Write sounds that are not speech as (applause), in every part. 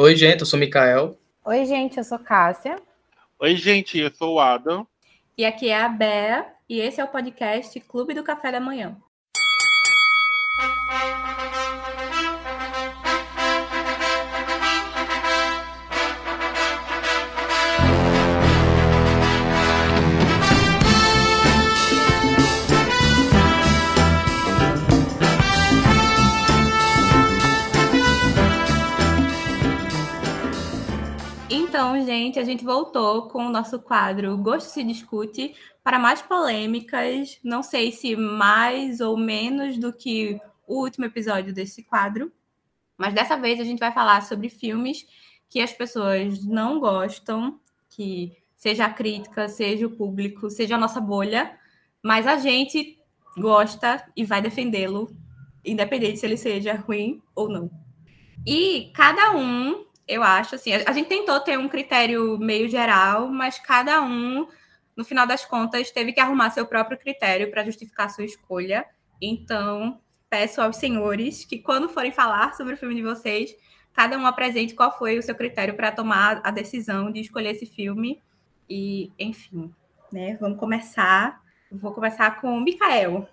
Oi, gente, eu sou o Mikael. Oi, gente, eu sou Cássia. Oi, gente, eu sou o Adam. E aqui é a Bea, e esse é o podcast Clube do Café da Manhã. Gente, a gente voltou com o nosso quadro Gosto se discute para mais polêmicas. Não sei se mais ou menos do que o último episódio desse quadro, mas dessa vez a gente vai falar sobre filmes que as pessoas não gostam, que seja a crítica, seja o público, seja a nossa bolha, mas a gente gosta e vai defendê-lo, independente se ele seja ruim ou não. E cada um eu acho assim, a, gente tentou ter um critério meio geral, mas cada um, no final das contas, teve que arrumar seu próprio critério para justificar sua escolha. Então, peço aos senhores que quando forem falar sobre o filme de vocês, cada um apresente qual foi o seu critério para tomar a decisão de escolher esse filme. E, enfim, né? Vamos começar. Vou começar com o Mikael.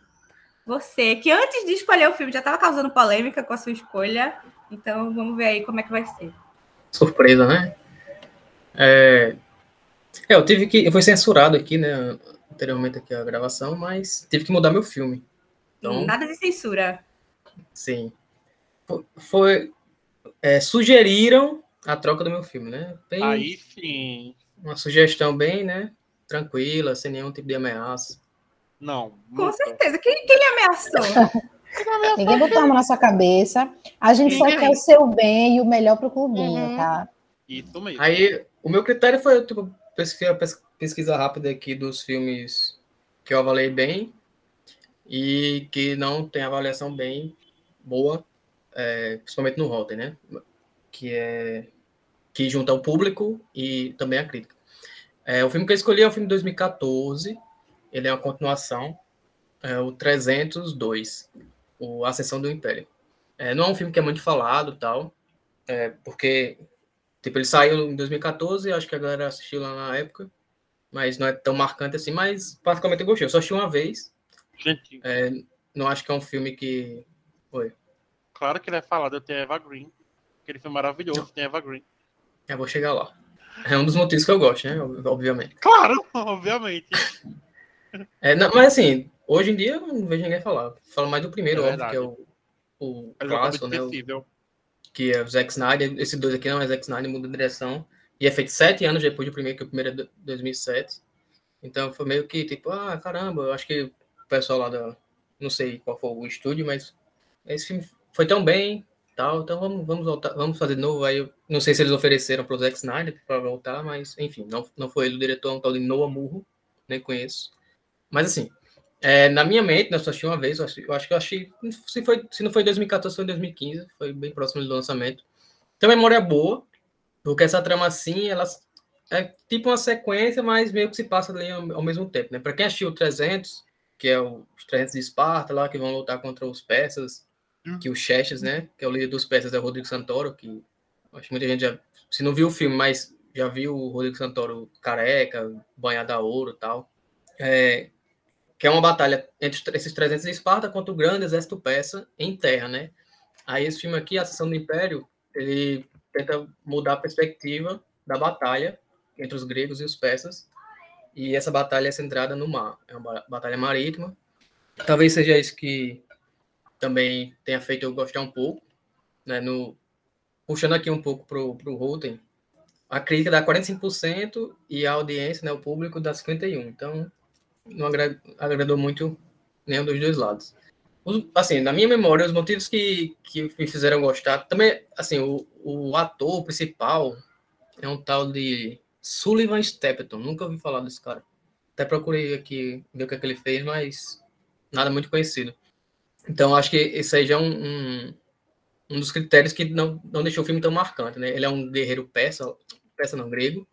Você, que antes de escolher o filme já estava causando polêmica com a sua escolha. Então, vamos ver aí como é que vai ser surpresa, né? É, é, eu tive que. Eu fui censurado aqui, né? Anteriormente aqui a gravação, mas tive que mudar meu filme. Então, Nada de censura. Sim. Foi. É, sugeriram a troca do meu filme, né? Bem, Aí sim. Uma sugestão bem, né? Tranquila, sem nenhum tipo de ameaça. Não. Com certeza. Quem, quem lhe ameaçou? (laughs) Ninguém botou a mão na sua cabeça. A gente Ninguém. só quer o seu bem e o melhor pro clubinho, uhum. tá? Isso mesmo. Aí, o meu critério foi, tipo, pesquisa, pesquisa rápida aqui dos filmes que eu avaliei bem e que não tem avaliação bem boa, é, principalmente no Rotten, né? Que é que junta o público e também a crítica. É, o filme que eu escolhi é um filme de 2014, ele é uma continuação, é o 302 o Ascensão do Império. É, não é um filme que é muito falado tal, é, porque tipo, ele saiu em 2014, acho que a galera assistiu lá na época, mas não é tão marcante assim, mas praticamente eu gostei. Eu só assisti uma vez. Gente. É, não acho que é um filme que. Oi. Claro que ele é falado, eu tenho Eva Green. Aquele filme maravilhoso, não. tem Eva Green. Eu vou chegar lá. É um dos motivos que eu gosto, né? Obviamente. Claro, (laughs) obviamente. É, não, mas assim, Hoje em dia eu não vejo ninguém falar. Falo mais do primeiro, é óbvio, que é o, o é clássico, né? O, que é o Zack Snyder. Esse dois aqui não é Zack Snyder, muda de direção. E é feito sete anos depois do primeiro, que o primeiro é 2007. Então foi meio que tipo, ah, caramba, eu acho que o pessoal lá da. Não sei qual foi o estúdio, mas esse filme foi tão bem, tal, então vamos, vamos voltar, vamos fazer de novo. Aí eu não sei se eles ofereceram para o Zack Snyder para voltar, mas enfim, não, não foi ele o diretor, é um tal de Noah Murro, nem conheço. Mas assim, é, na minha mente, né, eu só assisti uma vez, eu acho, eu acho que eu achei, se, foi, se não foi 2014, foi 2015, foi bem próximo do lançamento. Tem uma memória boa, porque essa trama assim, ela é tipo uma sequência, mas meio que se passa ali ao, ao mesmo tempo, né? Para quem assistiu o 300, que é o, os 300 de Esparta lá, que vão lutar contra os persas, hum. que o Xerxes, né, que é o líder dos persas, é o Rodrigo Santoro, que acho que muita gente já, se não viu o filme, mas já viu o Rodrigo Santoro careca, banhado a ouro e tal. É, que é uma batalha entre esses 300 de Esparta contra o grande exército persa em terra, né? Aí esse filme aqui, A Ascensão do Império, ele tenta mudar a perspectiva da batalha entre os gregos e os persas, e essa batalha é centrada no mar, é uma batalha marítima. Talvez seja isso que também tenha feito eu gostar um pouco, né? No, puxando aqui um pouco pro, pro Rotten, a crítica dá 45% e a audiência, né, o público dá 51%. Então, não agradou muito nenhum dos dois lados. Os, assim, na minha memória, os motivos que, que me fizeram gostar, também, assim, o, o ator principal é um tal de Sullivan Stepton, nunca ouvi falar desse cara. Até procurei aqui ver o que, é que ele fez, mas nada muito conhecido. Então, acho que esse aí já é um, um, um, dos critérios que não, não deixou o filme tão marcante, né? Ele é um guerreiro persa, persa não grego,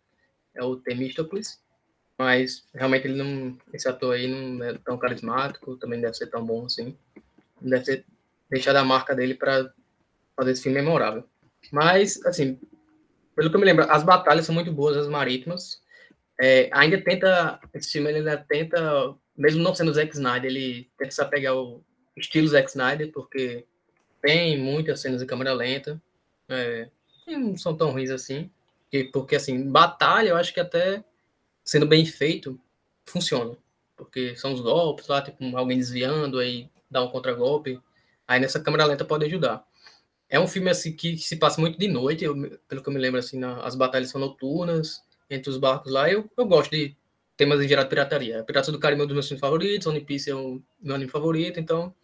é o Temístocles, mas realmente ele não. Esse ator aí não é tão carismático, também deve ser tão bom assim. Não deve ter deixado a marca dele para fazer esse filme memorável. Mas, assim, pelo que eu me lembro, as batalhas são muito boas, as marítimas. É, ainda tenta, esse filme ele ainda tenta, mesmo não sendo o Zack Snyder, ele tenta se apegar ao estilo Zack Snyder, porque tem muitas cenas de câmera lenta, é, não são tão ruins assim, porque, porque assim, batalha eu acho que até sendo bem feito, funciona, porque são os golpes lá, tipo, alguém desviando, aí dá um contragolpe, aí nessa câmera lenta pode ajudar. É um filme assim que, se passa muito de noite, eu, pelo que eu me lembro, assim, na, as batalhas são noturnas, entre os barcos lá. Eu, eu gosto de temas em geral de pirataria. Piratas do Caribe é um dos meus filmes favoritos, One Piece é o meu anime favorito, então.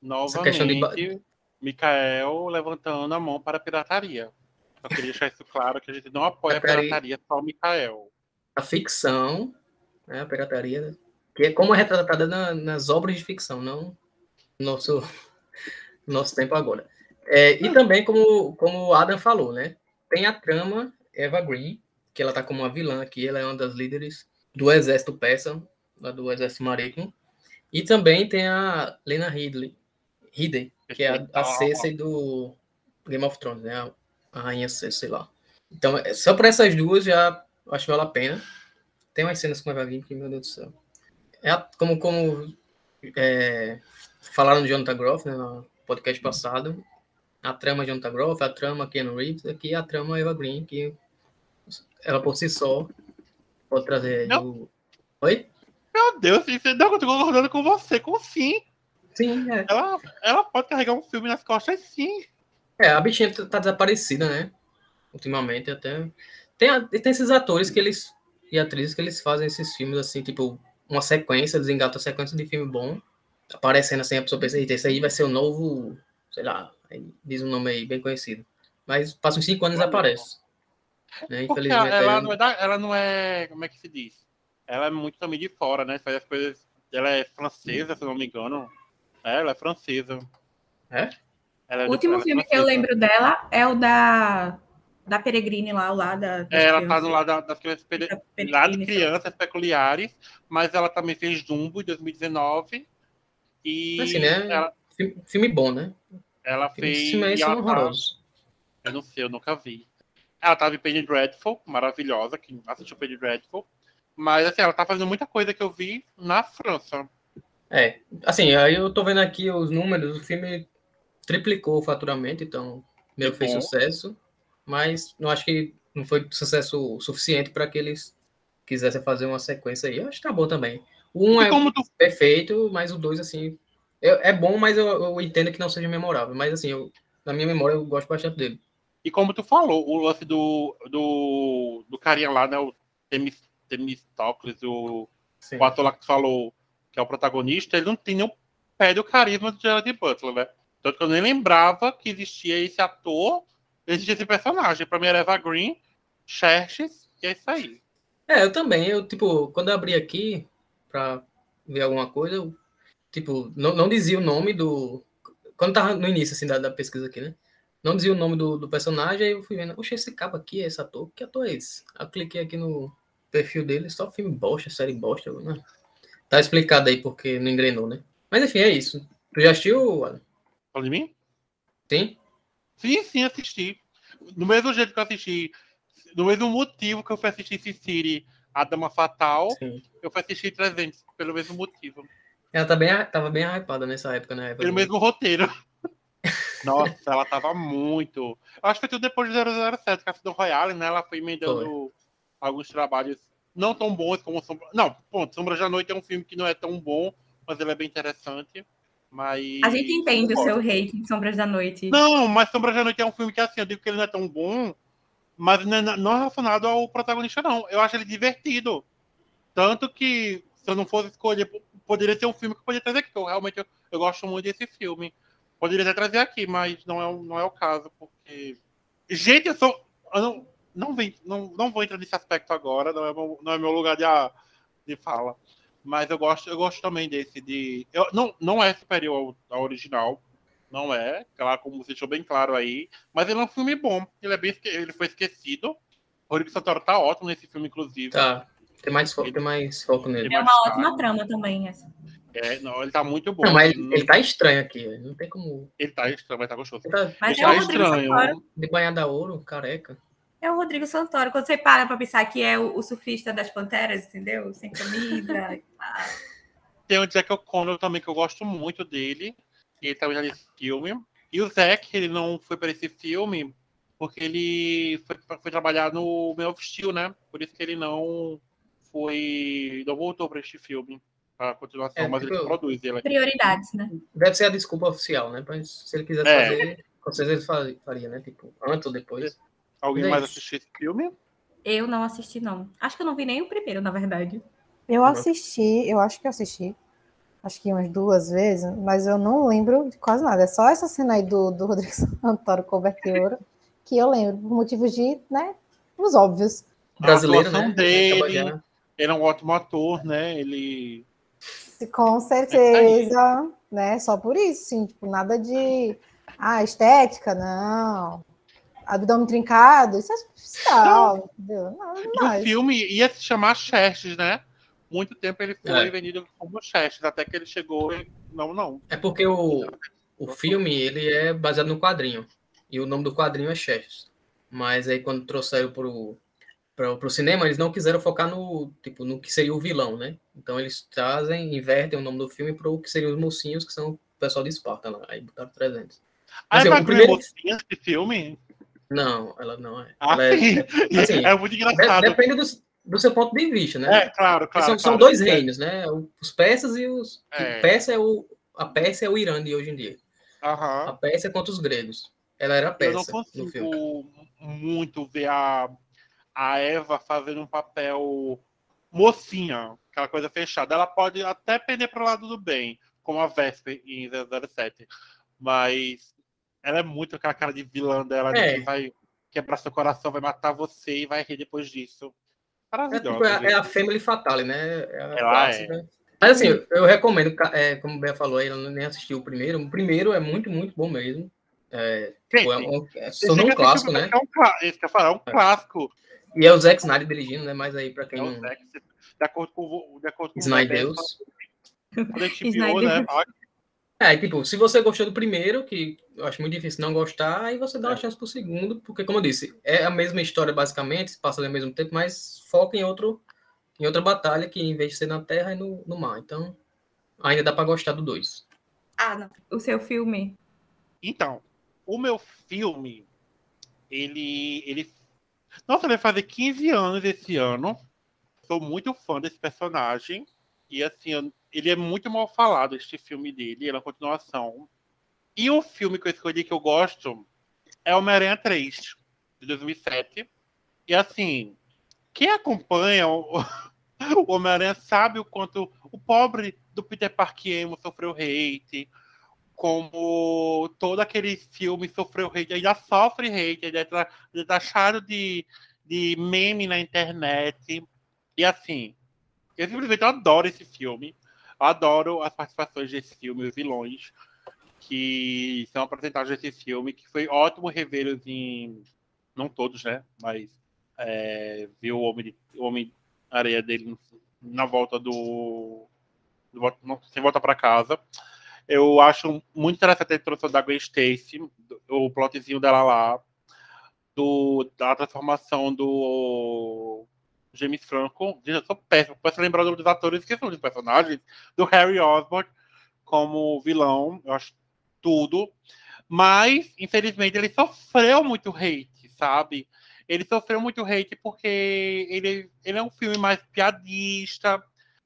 Novamente. Mikael levantando a mão para a pirataria. Só queria deixar isso claro que a gente não apoia a pirataria, só o Mikael. A ficção, né, a pirataria, que é como é retratada na, nas obras de ficção, não no nosso, (laughs) nosso tempo agora. É, e também, como, como o Adam falou, né? Tem a trama Eva Green, que ela tá como uma vilã aqui, ela é uma das líderes do exército persa, lá do exército marítimo. E também tem a Lena Ridley, Ridley que é a, a Cersei do Game of Thrones, né? A, a rainha Cersei lá. Então, é, só por essas duas já acho que vale a pena. Tem umas cenas com Eva Green que, meu Deus do céu. É como, como é, falaram de Jonathan Groff, né, no podcast passado, a trama de Jonathan Groff, a trama Ken Reeves, aqui a trama Eva Green, que ela por si só pode trazer. Do... Oi? Meu Deus, não, eu tô concordando com você, com sim. Sim, é. Ela, ela pode carregar um filme nas costas, sim. É, a bichinha tá desaparecida, né? Ultimamente, até. Tem, tem esses atores que eles. E atrizes que eles fazem esses filmes assim, tipo, uma sequência, desengata a sequência de filme bom, aparecendo assim, a pessoa pensa, esse aí vai ser o novo, sei lá, diz um nome aí bem conhecido. Mas passa uns cinco anos e aparece. Né? Infelizmente, ela, não é da, ela não é. Como é que se diz? Ela é muito também de fora, né? Faz as coisas. Ela é francesa, se não me engano. É, ela é francesa. É? é o último filme é que eu lembro dela é o da. Da Peregrine lá, o lado da. É, ela tá no lado das crianças, lá de crianças peculiares, mas ela também fez Dumbo em 2019. E assim, né? Ela, filme bom, né? Ela fez. Filmes são horrorosos. Tá, eu não sei, eu nunca vi. Ela tava em Penny Dreadful, maravilhosa, quem assistiu Penny Dreadful. Mas, assim, ela tá fazendo muita coisa que eu vi na França. É, assim, aí eu tô vendo aqui os números, o filme triplicou o faturamento, então meio que fez bom. sucesso, mas não acho que não foi sucesso suficiente para que eles quisessem fazer uma sequência aí. Eu acho que tá bom também. Um é tu... perfeito, mas o dois, assim, é, é bom, mas eu, eu, entendo que não seja memorável. Mas, assim, eu, na minha memória, eu gosto bastante dele. E como tu falou, o lance do, do, do carinha lá, né? O Temistocles, o, o ator lá que tu falou que é o protagonista, ele não tem o pé do carisma do Gerard Butler, né? Tanto que eu nem lembrava que existia esse ator, existia esse personagem. Pra mim era Eva Green, Xerxes, e é isso aí. É, eu também. Eu, tipo, quando eu abri aqui pra ver alguma coisa, eu, tipo, não, não dizia o nome do. Quando tava no início, assim, da, da pesquisa aqui, né? não dizia o nome do, do personagem, aí eu fui vendo, oxe, esse cabo aqui esse ator, que ator é esse? Aí eu cliquei aqui no perfil dele, só filme bosta, série bosta, né? Tá explicado aí porque não engrenou, né? Mas enfim, é isso. Tu já assistiu, Fala de mim? Sim? Sim, sim, assisti. Do mesmo jeito que eu assisti, do mesmo motivo que eu fui assistir City, A Dama Fatal, sim. eu fui assistir 300, pelo mesmo motivo. Ela tá bem, tava bem hypada nessa época, né? Pelo mesmo roteiro. (laughs) Nossa, ela tava muito. Eu acho que foi tudo depois de 007, que a Cidão Royale, né? Ela foi emendando alguns trabalhos não tão bons como Sombra. Não, ponto. Sombra da Noite é um filme que não é tão bom, mas ele é bem interessante. Mas. A gente entende o seu hate de Sombras da Noite. Não, mas Sombras da Noite é um filme que, assim, eu digo que ele não é tão bom, mas não é, é relacionado ao protagonista, não. Eu acho ele divertido. Tanto que, se eu não fosse escolher, poderia ser um filme que eu poderia trazer aqui, que eu realmente eu, eu gosto muito desse filme. Poderia até trazer aqui, mas não é, não é o caso, porque. Gente, eu sou. Eu não, não, vem, não, não vou entrar nesse aspecto agora, não é meu, não é meu lugar de, de fala. Mas eu gosto, eu gosto também desse de. Eu, não, não é superior ao, ao original. Não é, claro, como você deixou bem claro aí. Mas ele é um filme bom. Ele é bem ele foi esquecido. O Rodrigo Santoro tá ótimo nesse filme, inclusive. Tá. Tem mais foco, tem mais foco nele. É uma ótima trama também, essa. É, não, ele tá muito bom. Não, mas ele, ele tá estranho aqui, não tem como. Ele tá estranho, mas tá gostoso. Ele tá, mas ele tá é estranho. De banhada ouro, careca. É o Rodrigo Santoro. Quando você para para pensar que é o, o, surfista das panteras, entendeu? Sem camisa. (laughs) Tem o Jack O'Connor também, que eu gosto muito dele. Ele também já nesse filme. E o Zack, ele não foi para esse filme porque ele foi, foi trabalhar no Man of Steel, né? Por isso que ele não foi. não voltou para este filme. A continuação, é, mas tipo, ele produz ele. Prioridades, né? Deve ser a desculpa oficial, né? Mas se ele quisesse é. fazer, com certeza ele faria, né? Tipo, antes ou depois. Alguém é mais assistiu esse filme? Eu não assisti, não. Acho que eu não vi nem o primeiro, na verdade. Eu assisti, eu acho que eu assisti. Acho que umas duas vezes, mas eu não lembro de quase nada. É só essa cena aí do, do Rodrigo (laughs) Santoro Coberteiro que eu lembro, por motivos de, né, os óbvios. Brasileiro, né? Dele, ele é um ótimo ator, né? Ele. Com certeza, né? Só por isso, sim. Tipo, nada de. Ah, estética, não. Abdômen trincado, isso é superficial, entendeu? Nada mais. O filme ia se chamar Xerxes, né? Muito tempo ele foi é. vendido como Xerxes, até que ele chegou e. Não, não. É porque o, o filme ele é baseado no quadrinho. E o nome do quadrinho é Xerxes. Mas aí quando trouxeram pro para o cinema, eles não quiseram focar no tipo no que seria o vilão, né? Então eles trazem, invertem o nome do filme para o que seriam os mocinhos, que são o pessoal de Esparta lá. Aí botaram 300. Ah, assim, é o primeiro... mocinha esse filme? Não, ela não é. Ah, ela é, assim, é muito engraçado. Depende do, do, seu ponto de vista, né? É, claro, claro. São, claro, são dois reinos, né? Os persas e os. É. É o, a Pérsia é o Irã de hoje em dia. Uhum. A Pérsia é contra os gregos. Ela era persa. Eu não consigo muito ver a a Eva fazendo um papel mocinha, aquela coisa fechada. Ela pode até pender para o lado do bem, como a Vesper em 007. Mas ela é muito aquela cara de vilã dela, é. que vai quebrar seu coração, vai matar você e vai rir depois disso. É, tipo, é, é, a Family Fatale, né? É a ela é. Mas assim, eu recomendo, é, como o Bea falou aí, ela nem assistiu o primeiro. O primeiro é muito, muito bom mesmo. É, tipo, é um, é, um clássico, né? É um, esse que eu falar, é um é. clássico. E é o Zack Snyder dirigindo, né? Mas aí, para quem é não. Zack, de acordo com, de acordo com Snyder. né? É, tipo, se você gostou do primeiro, que eu acho muito difícil não gostar, aí você dá uma é. chance pro segundo, porque, como eu disse, é a mesma história, basicamente, se passa ao mesmo tempo, mas foca em outro em outra batalha, que em vez de ser na terra, é no, no mar. Então, ainda dá para gostar do dois. Ah, não. O seu filme? Então, o meu filme, ele, ele nossa, vai fazer 15 anos esse ano. Sou muito fã desse personagem. E assim, ele é muito mal falado, este filme dele, ele é uma continuação. E o filme que eu escolhi que eu gosto é Homem-Aranha 3, de 2007. E assim, quem acompanha o, (laughs) o Homem-Aranha sabe o quanto o pobre do Peter Parker sofreu hate, como todo aquele filme sofreu hate, ainda sofre hate, ainda tá, ainda tá achado de, de meme na internet. E assim, eu simplesmente adoro esse filme. Adoro as participações desse filme, os vilões que são apresentados nesse filme, que foi ótimo revê-los em. Não todos, né? Mas é, ver o Homem, o Homem dele na volta do. do sem volta para casa. Eu acho muito interessante a introdução da Gwen Stacy, o plotzinho dela lá, do, da transformação do James Franco. Sou péssimo, posso lembrar dos atores que são dos personagens, do Harry Osborn como vilão, eu acho tudo. Mas, infelizmente, ele sofreu muito hate, sabe? Ele sofreu muito hate porque ele, ele é um filme mais piadista.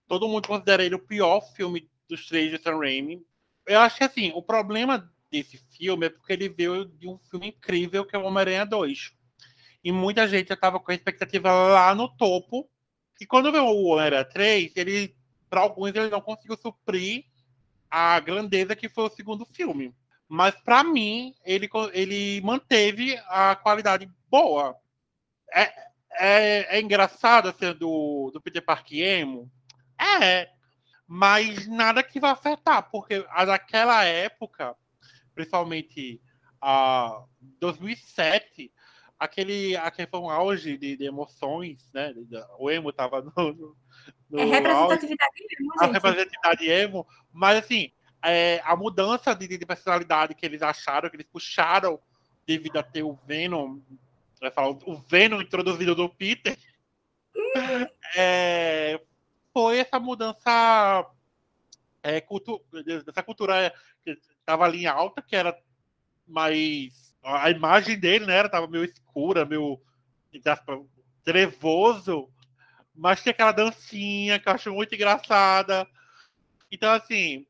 Todo mundo considera ele o pior filme dos três de Sam Raimi eu acho que assim, o problema desse filme é porque ele veio de um filme incrível que é o Homem-Aranha 2. E muita gente já estava com a expectativa lá no topo. E quando veio o Homem-Aranha 3, ele, para alguns, ele não conseguiu suprir a grandeza que foi o segundo filme. Mas para mim, ele, ele manteve a qualidade boa. É, é, é engraçado ser assim, do, do Peter Parker emo? É, mas nada que vai afetar, porque naquela época, principalmente a 2007, aquele, aquele foi um auge de, de emoções, né? O emo tava no, no é representatividade auge, emo, gente. A representatividade emo, mas assim, é, a mudança de, de, personalidade que eles acharam, que eles puxaram devido a ter o Venom, vai falar, o Venom introduzido do Peter, é, foi essa mudança é, cultu dessa cultura que estava ali em alta, que era mais. A imagem dele, né? Tava meio escura, meio trevoso, mas tinha aquela dancinha que eu acho muito engraçada. Então, assim,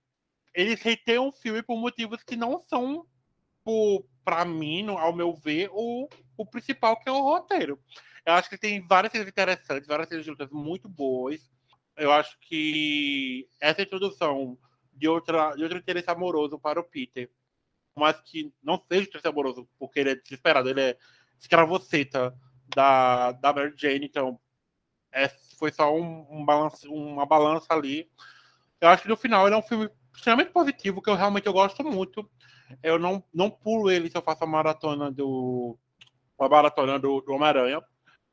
eles reteiam o filme por motivos que não são, para mim, ao meu ver, o, o principal, que é o roteiro. Eu acho que tem várias coisas interessantes, várias cenas de lutas muito boas. Eu acho que essa introdução de, outra, de outro interesse amoroso para o Peter, mas que não seja interesse amoroso, porque ele é desesperado, ele é escravoceta da, da Mary Jane, então é, foi só um, um balance, uma balança ali. Eu acho que no final ele é um filme extremamente positivo, que eu realmente eu gosto muito. Eu não, não pulo ele se eu faço a maratona do. A maratona do, do Homem-Aranha.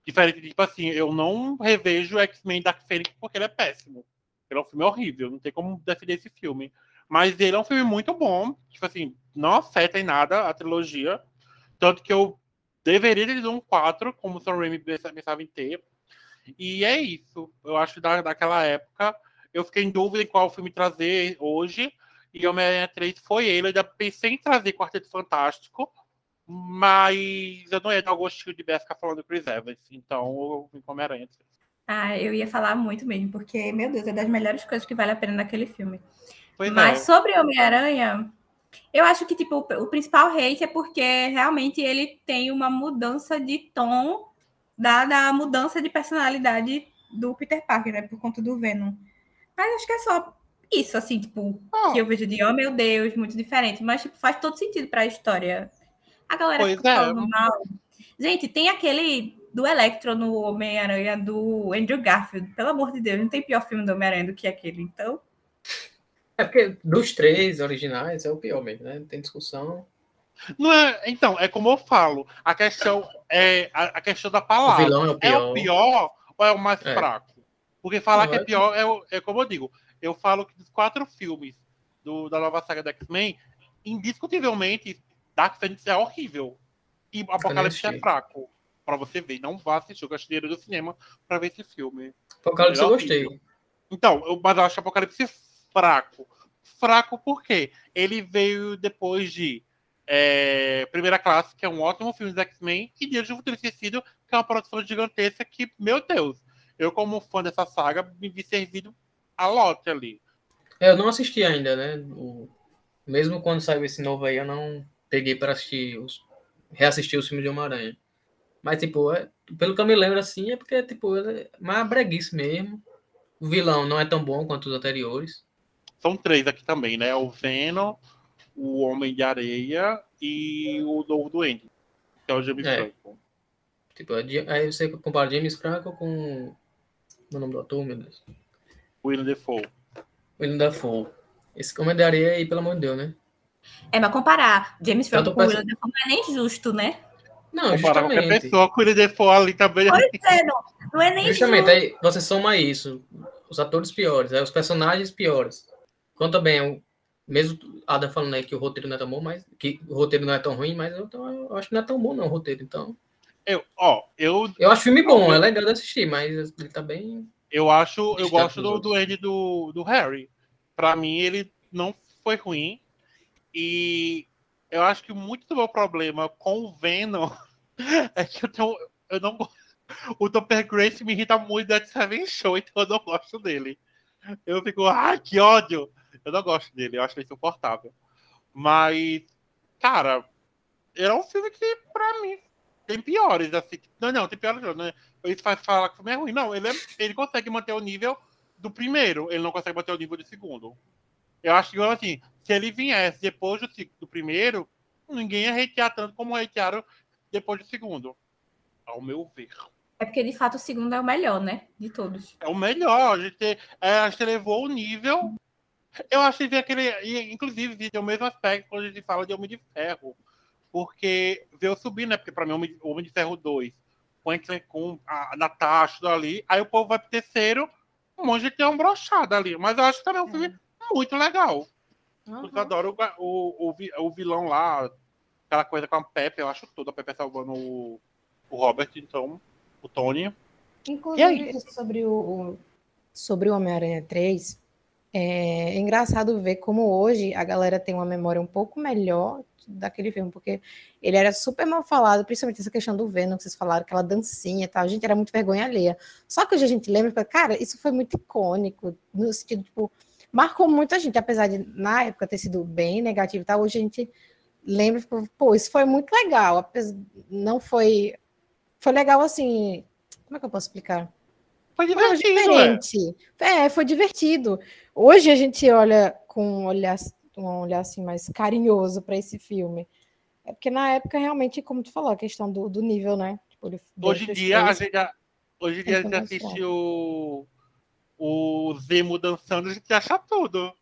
Diferente tipo assim, eu não revejo X-Men Dark Phoenix porque ele é péssimo. Ele é um filme horrível, não tem como defender esse filme. Mas ele é um filme muito bom. Tipo assim, não afeta em nada a trilogia. Tanto que eu deveria ter um 4, como o Sam Raimi pensava em ter. E é isso. Eu acho que da, daquela época eu fiquei em dúvida em qual filme trazer hoje. E Homem-Aranha 3 foi ele. Eu já pensei em trazer Quarteto Fantástico, mas eu não ia dar o gostinho de Beth ficar falando Chris Evans. Então eu vim com Homem-Aranha 3. Ah, eu ia falar muito mesmo, porque, meu Deus, é das melhores coisas que vale a pena naquele filme. Pois mas é. sobre Homem-Aranha, eu acho que tipo, o principal hate é porque realmente ele tem uma mudança de tom dada a mudança de personalidade do Peter Parker, né? Por conta do Venom. Mas acho que é só isso, assim, tipo, oh. que eu vejo de, oh meu Deus, muito diferente. Mas, tipo, faz todo sentido para a história. A galera pois fica é. falando mal. Gente, tem aquele do Electro no Homem-Aranha do Andrew Garfield. Pelo amor de Deus, não tem pior filme do Homem-Aranha do que aquele, então. É porque dos três originais é o pior mesmo, né? Não tem discussão. Não é, então, é como eu falo, a questão é a, a questão da palavra. O vilão é o pior. É o pior ou é o mais é. fraco? Porque falar não, que é, é pior é, é como eu digo. Eu falo que dos quatro filmes do, da nova saga da X-Men, indiscutivelmente, Dark Phoenix é horrível. E Apocalipse é fraco. Pra você ver. Não vá assistir o Castileiro do Cinema pra ver esse filme. Apocalipse eu gostei. Então, eu, mas eu acho Apocalipse fraco. Fraco porque ele veio depois de é, Primeira Classe, que é um ótimo filme de X-Men, e Dias do Futuro Esquecido, que é uma produção gigantesca que, meu Deus, eu, como fã dessa saga, me vi servido a lote ali. É, eu não assisti ainda, né? O... Mesmo quando saiu esse novo aí, eu não peguei para assistir, os... reassistir os filmes de Homem-Aranha. Mas, tipo, é... pelo que eu me lembro, assim, é porque, tipo, é mais breguice mesmo. O vilão não é tão bom quanto os anteriores. São três aqui também, né? O Venom, o Homem de Areia e o Novo Duende, que é o James é. Franco. Tipo, aí você compara James Franco com o nome do ator, meu Deus. William Defoe. William Defoe. Esse Homem de Areia aí, pelo amor de Deus, né? É, mas comparar James Franco com o William Defoe não é nem justo, né? Não, comparar justamente. qualquer pessoa com o Defoe ali também. Pois é, não, não é nem Justamente, justo. aí você soma isso. Os atores piores, aí os personagens piores. Conta bem, mesmo Adam falando aí que o roteiro não é tão bom, mas que o roteiro não é tão ruim, mas eu, eu acho que não é tão bom não o roteiro, então. Eu, ó, eu Eu acho filme bom, é legal de assistir, mas ele tá bem Eu acho, eu gosto do do Ed do, do Harry. Para mim ele não foi ruim e eu acho que muito do meu problema com o Venom (laughs) é que eu tenho eu não (laughs) o Topper Grace me irrita muito da Seven Show, então eu não gosto dele. Eu fico, ah, que ódio! Eu não gosto dele, eu acho ele insuportável. Mas, cara, era um filme que, pra mim, tem piores, assim. Não, não, tem piores não, né? Isso faz falar que o filme é ruim. Não, ele, é, ele consegue manter o nível do primeiro, ele não consegue manter o nível do segundo. Eu acho que, assim, se ele viesse depois do, do primeiro, ninguém ia hatear tanto como hatearam depois do segundo. Ao meu ver. É porque, de fato, o segundo é o melhor, né? De todos. É o melhor. A gente, é, a gente elevou o nível eu acho que aquele. Inclusive, tem o mesmo aspecto quando a gente fala de Homem de Ferro. Porque veio subir, né? Porque para mim, Homem, Homem de Ferro 2, com, com a Natasha ali, aí o povo vai pro terceiro, um monte de tem um brochado ali. Mas eu acho que também é um filme muito legal. Uhum. Eu adoro o, o, o, vilão lá, aquela coisa com a Pepe, eu acho tudo, a Pepe salvando o, o Robert, então, o Tony. Inclusive, sobre o, o sobre o Homem-Aranha 3, é, é engraçado ver como hoje a galera tem uma memória um pouco melhor daquele filme, porque ele era super mal falado, principalmente essa questão do Venom, que vocês falaram, aquela dancinha e tal, a gente era muito vergonha alheia. Só que hoje a gente lembra, cara, isso foi muito icônico, no sentido, tipo, marcou muita gente, apesar de na época ter sido bem negativo e tal, hoje a gente lembra, pô, isso foi muito legal, não foi, foi legal assim, como é que eu posso explicar? Foi divertido. Foi diferente. É. é, foi divertido. Hoje a gente olha com um olhar, um olhar assim mais carinhoso para esse filme. É porque na época, realmente, como tu falou, a questão do, do nível, né? Tipo, hoje em dia, a gente, hoje em dia a gente assiste o, o Zemo dançando, a gente acha tudo.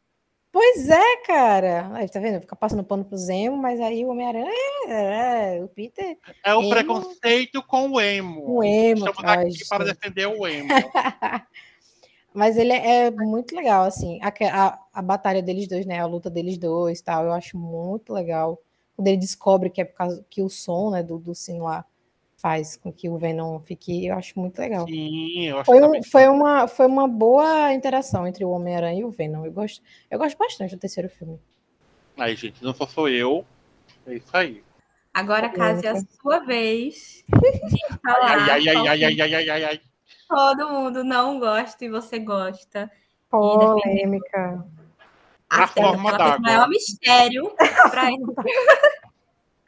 Pois é, cara. Aí, tá vendo? Fica passando pano pro Zemo, mas aí o Homem-Aranha é, é, o Peter. É o emo... preconceito com o emo. O emo. Estamos aqui para defender o emo. (laughs) mas ele é, muito legal, assim. A, a, a, batalha deles dois, né? A luta deles dois tal, eu acho muito legal. Quando ele descobre que é por causa que o som, né, do, do sino lá faz com que o Venom fique, eu acho muito legal. Sim, eu acho foi, um, foi uma Foi uma boa interação entre o Homem-Aranha e o Venom. Eu gosto, eu gosto bastante do terceiro filme. Aí, gente, não só sou eu. É isso aí. Agora, Cássia, é a sua vez (laughs) de falar. Ai, ai, ai, ai, ai, ai, ai, ai. Todo mundo não gosta e você gosta. Polêmica. A forma d'água. O maior mistério para (laughs)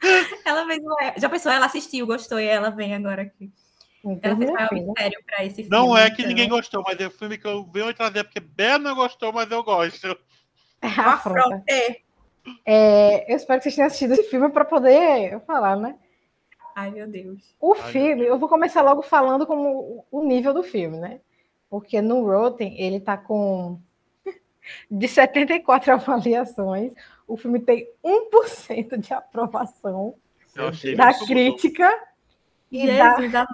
(laughs) ela fez uma... Já pensou, ela assistiu, gostou e ela vem agora aqui. Ela fez maior mistério pra esse filme. Não é que então. ninguém gostou, mas é um filme que eu venho trazer porque Ben não gostou, mas eu gosto. Afronta. É, eu espero que vocês tenham assistido esse filme para poder falar, né? Ai, meu Deus. O Ai, filme, eu vou começar logo falando como o nível do filme, né? Porque no Rotten ele tá com de 74 (laughs) avaliações, o filme tem 1% de aprovação da crítica e da... (laughs)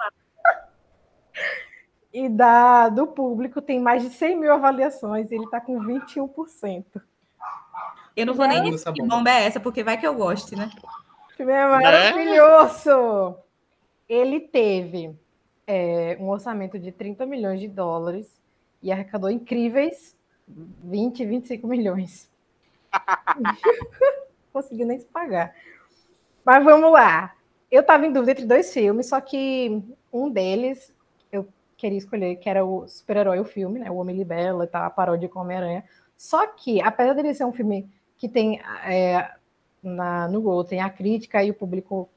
e da do público tem mais de 100 mil avaliações e ele está com 21%. Eu não vou nem dizer que bomba é essa, porque vai que eu goste, né? O filme é maravilhoso! Ele teve é, um orçamento de 30 milhões de dólares e arrecadou incríveis 20, 25 milhões. (laughs) Consegui nem se pagar. Mas vamos lá. Eu estava em dúvida entre dois filmes, só que um deles eu queria escolher, que era o super-herói, o filme, né? O Homem Libela e tal, a paródia com Homem-Aranha. Só que, apesar dele ser um filme que tem é, na, no Gol, tem a crítica e o público,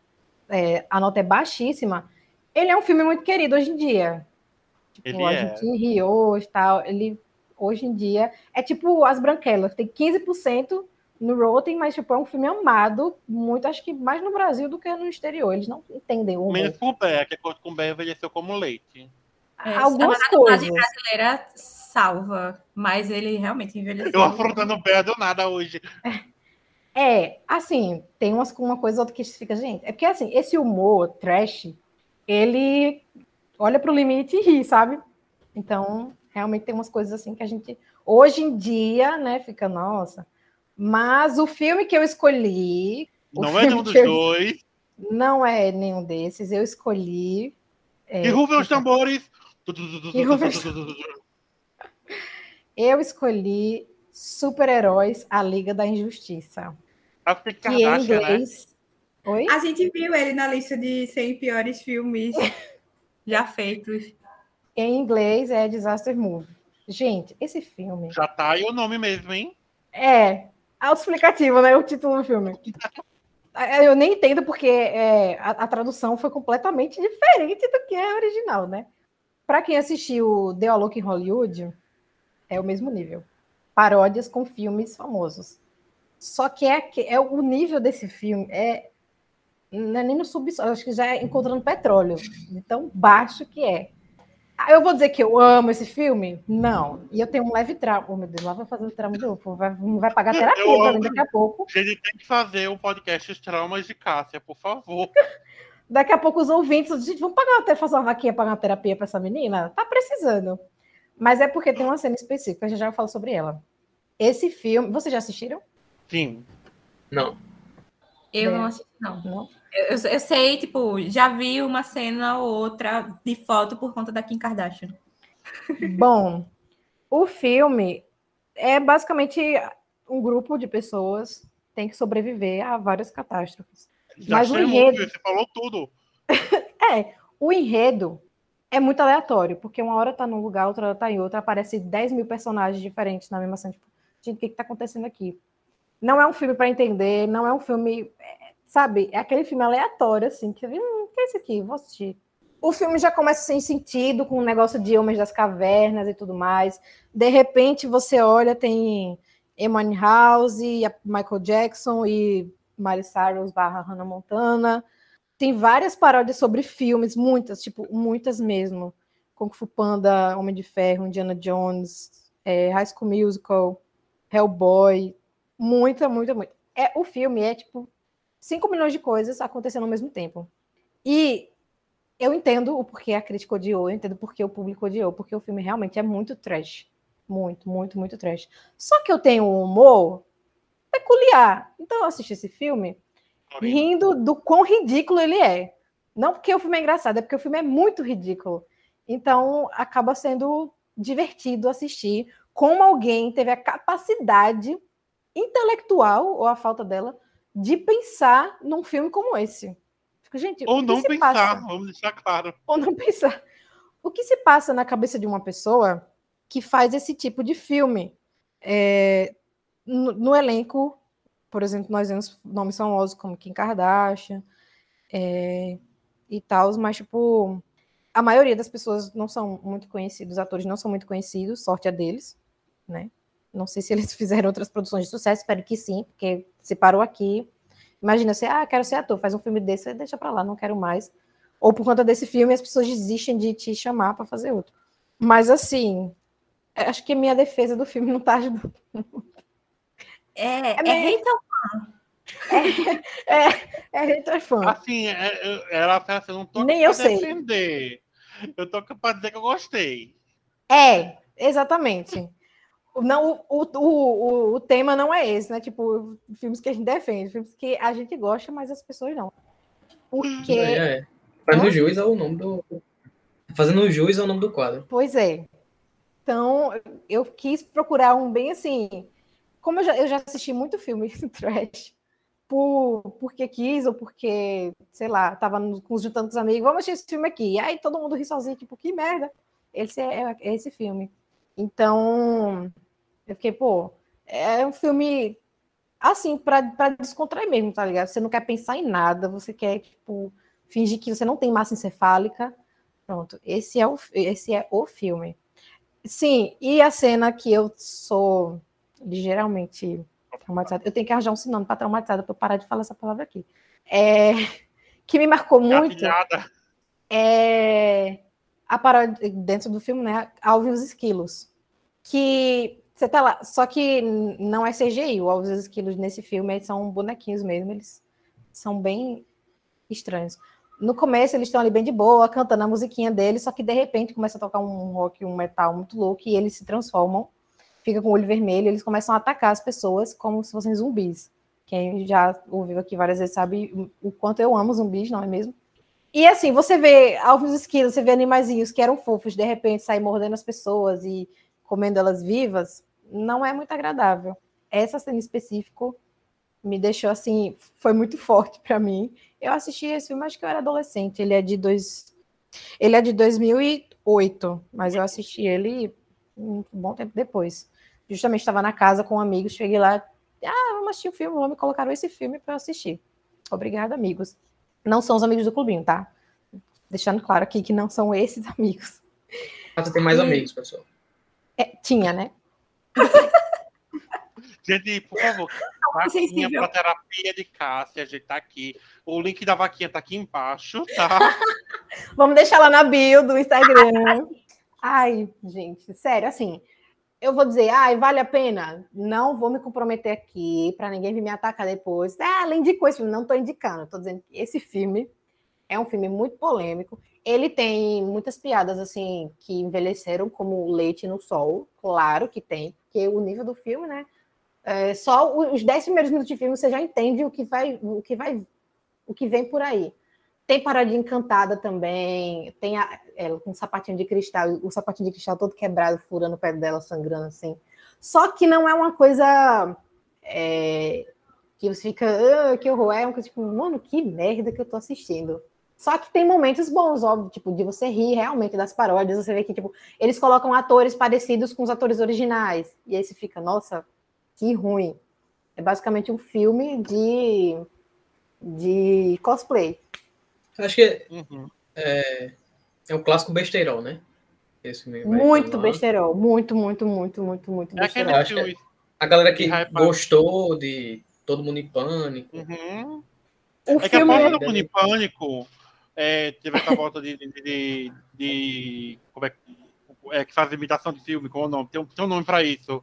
é, a nota é baixíssima, ele é um filme muito querido hoje em dia. Tipo, ele a é. gente riu e tal. Ele hoje em dia é tipo As Branquelas, tem 15% no Rotten, mas tipo, é um filme amado, muito, acho que mais no Brasil do que no exterior. Eles não entendem o Menos com o Bé, que a com o Bé envelheceu como leite. É, Algumas a coisas. brasileira salva, mas ele realmente envelheceu. Eu afrontando o Bé do nada hoje. É, assim, tem umas, uma coisa ou outra que fica, gente. É porque assim, esse humor trash, ele olha para o limite e ri, sabe? Então, Realmente tem umas coisas assim que a gente, hoje em dia, né, fica, nossa. Mas o filme que eu escolhi. Não é nenhum dos eu, dois. Não é nenhum desses. Eu escolhi. É, e rufem os tambores! Eu escolhi Super-Heróis, A Liga da Injustiça. Que em né? inglês. Né? Oi? A gente viu ele na lista de 100 piores filmes (laughs) já feitos. Em inglês é Disaster Movie. Gente, esse filme. Já tá aí o nome mesmo, hein? É. Autoexplicativo, né? O título do filme. Eu nem entendo porque é, a, a, tradução foi completamente diferente do que é original, né? Para quem assistiu The All Look in Hollywood, é o mesmo nível. Paródias com filmes famosos. Só que é, é o nível desse filme é não é nem no subsolo, acho que já é encontrando petróleo, de tão baixo que é. Eu vou dizer que eu amo esse filme? Não. E eu tenho um leve trauma. Oh, meu Deus, lá vai fazer o trauma de novo. Vai, vai pagar terapia mim daqui a pouco. A gente tem que fazer o um podcast Os Traumas de Cássia, por favor. (laughs) daqui a pouco os ouvintes, gente, vamos pagar até fazer uma vaquinha pagar uma terapia para essa menina? Tá precisando. Mas é porque tem uma cena específica, já já falo sobre ela. Esse filme, vocês já assistiram? Sim. Não. Eu não assisti, não. não? Eu, eu, sei, tipo, já vi uma cena ou outra de foto por conta da Kim Kardashian. Bom, o filme é basicamente um grupo de pessoas tem que sobreviver a várias catástrofes. Já Mas o enredo... você falou tudo. (laughs) é, o enredo é muito aleatório, porque uma hora tá num lugar, outra hora tá em outra, aparece 10 mil personagens diferentes na mesma cena. Tipo, gente, o que, que tá acontecendo aqui? Não é um filme para entender, não é um filme, é, sabe? É aquele filme aleatório, assim, que hum, o que é isso aqui? Vou assistir. O filme já começa sem sentido, com o um negócio de Homens das Cavernas e tudo mais. De repente, você olha, tem Emily House, Michael Jackson e Miley Cyrus barra Hannah Montana. Tem várias paródias sobre filmes, muitas, tipo, muitas mesmo. Kung Fu Panda, Homem de Ferro, Indiana Jones, é, High School Musical, Hellboy. Muita, muita, muita. É, o filme é, tipo, 5 milhões de coisas acontecendo ao mesmo tempo. E eu entendo o porquê a crítica odiou, eu entendo porque o público odiou, porque o filme realmente é muito trash. Muito, muito, muito trash. Só que eu tenho um humor peculiar. Então eu assisti esse filme rindo do quão ridículo ele é. Não porque o filme é engraçado, é porque o filme é muito ridículo. Então acaba sendo divertido assistir como alguém teve a capacidade intelectual, ou a falta dela, de pensar num filme como esse. Gente, ou não pensar, passa? vamos deixar claro. Ou não pensar. O que se passa na cabeça de uma pessoa que faz esse tipo de filme. É, no, no, elenco, por exemplo, nós vemos nomes famosos como Kim Kardashian é, e tal, mas, tipo, a maioria das pessoas não são muito conhecidos, os atores não são muito conhecidos, sorte a deles, né? Não sei se eles (laughs) fizeram outras produções de sucesso, espero que sim, porque se parou aqui. Imagina você, ah, quero ser ator, faz um filme desse, deixa pra lá, não quero mais. Ou por conta desse filme, as pessoas desistem de te chamar para fazer outro. Mas assim, acho que a minha defesa do filme não tá ajudando. É, é, é meio... hater fã. (laughs) É, é, é hater fã. Assim, é, ela fala assim, não tô Nem eu sei. defender. Eu tô capaz de dizer que eu gostei. É, exatamente. Não, o, o, o, tema não é esse, né? Tipo, filmes que a gente defende, filmes que a gente gosta, mas as pessoas não. Porque. É, é. Fazendo juiz ao nome do. Fazendo juiz ao nome do quadro. Pois é. Então, eu quis procurar um bem assim. Como eu já, eu já assisti muito filme (laughs) trash, por, porque quis, ou porque, sei lá, tava nos, juntando com os amigos, vamos assistir esse filme aqui. E aí todo mundo ri sozinho, tipo, que merda. Esse é, é esse filme. Então, eu fiquei, pô, é um filme assim, para descontrair mesmo, tá ligado? Você não quer pensar em nada, você quer, tipo, fingir que você não tem massa encefálica. Pronto, esse é o, esse é o filme. Sim, e a cena que eu sou ligeiramente traumatizada, eu tenho que arranjar um sinônimo para traumatizada para eu parar de falar essa palavra aqui. É, que me marcou muito. É a paródia dentro do filme, né? Alvin os Esquilos. Que você tá lá, só que não é CGI, o Alvin os Esquilos nesse filme são bonequinhos mesmo, eles são bem estranhos. No começo eles estão ali bem de boa, cantando a musiquinha deles, só que de repente começa a tocar um rock, um metal muito louco e eles se transformam, fica com o olho vermelho, eles começam a atacar as pessoas como se fossem zumbis. Quem já ouviu aqui várias vezes sabe o quanto eu amo zumbis, não é mesmo? E assim, você vê alvos esquilos, você vê animaizinhos que eram fofos, de repente saem mordendo as pessoas e comendo elas vivas, não é muito agradável. Essa cena em específico me deixou assim, foi muito forte para mim. Eu assisti esse filme, acho que eu era adolescente. Ele é de dois, ele é de 2008, mas eu assisti ele um bom tempo depois. Justamente estava na casa com amigos, cheguei lá, ah, vamos assistir o filme, vamos me colocar esse filme para assistir. Obrigada, amigos. Não são os amigos do clubinho, tá? Deixando claro aqui que não são esses (laughs) amigos. Você tem mais e... amigos, pessoal. É, tinha, né? Gente, por favor, vaquinha para terapia de Cássia, a gente tá aqui. O link da vaquinha tá aqui embaixo, tá? (laughs) Vamos deixar lá na bio do Instagram. Ai, gente, sério, assim, eu vou dizer, ai, vale a pena? Não vou me comprometer aqui para ninguém vir me atacar depois. Ah, ela indicou esse filme, não estou indicando, estou dizendo que esse filme é um filme muito polêmico. Ele tem muitas piadas assim que envelheceram como leite no sol, claro que tem, porque o nível do filme, né? é, só os 10 primeiros minutos de filme você já entende o que vai, o que vai, o que vem por aí. Tem paradinha encantada também, tem a, ela com um sapatinho de cristal, o sapatinho de cristal todo quebrado, furando o pé dela, sangrando assim. Só que não é uma coisa é, que você fica, ah, que horror, é uma coisa tipo, mano, que merda que eu tô assistindo. Só que tem momentos bons, óbvio, tipo, de você rir realmente das paródias, você vê que, tipo, eles colocam atores parecidos com os atores originais, e aí você fica, nossa, que ruim. É basicamente um filme de, de cosplay. Acho que uhum. é, é um clássico besteirol, né? Esse muito besteirol, muito, muito, muito, muito, muito é besteirol. É a galera que gostou de Todo Mundo em Pânico. Uhum. O é que a volta é... do Mundo em Pânico é, teve essa volta de, de, de, de, como é, é, que faz imitação de filme, qual é o nome? Tem um, tem um nome para isso.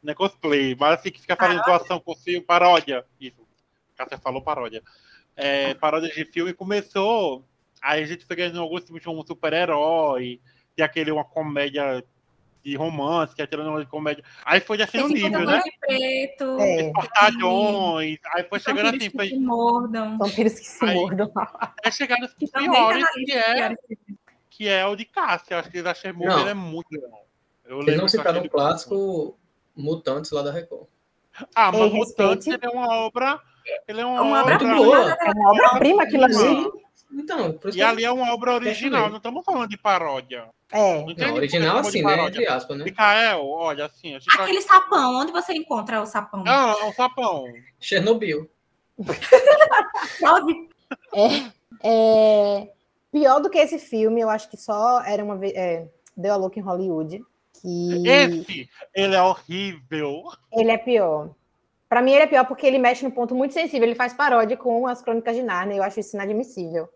Não é cosplay, mas assim que fica fazendo doação com filme, paródia. Isso. Cássia falou paródia é, paródias de filme começou. Aí a gente foi ganhando alguns filmes um super-herói, tem aquele, uma comédia de romance, que é tirando de comédia. Aí foi assim o nível, né? Preto, é. Portalhões, aí foi chegando assim. Foi... Que se mordam. Vampiros que se aí, mordam. É chegando os piores, que é, que é o de Cássia. Acho que a Chernobyl é muito legal. Eu Eles não citaram o clássico Mutantes lá da Record. Ah, mas Mutantes é uma obra ele é uma, uma obra, obra boa. É uma obra-prima aquilo ali. Então, e ali é uma obra original, não estamos falando de paródia. É. Não, não original assim, né? Entre aspas, né? Micael, olha, assim... Aquele tá... sapão, onde você encontra o sapão? É um sapão. Chernobyl. é, é, pior do que esse filme, eu acho que só era uma vez... É, Deu a Louca em Hollywood. Que... Esse, ele é horrível. Ele é pior. Para mim, ele é pior porque ele mexe no ponto muito sensível. Ele faz paródia com as crônicas de Narnia. Eu acho isso inadmissível.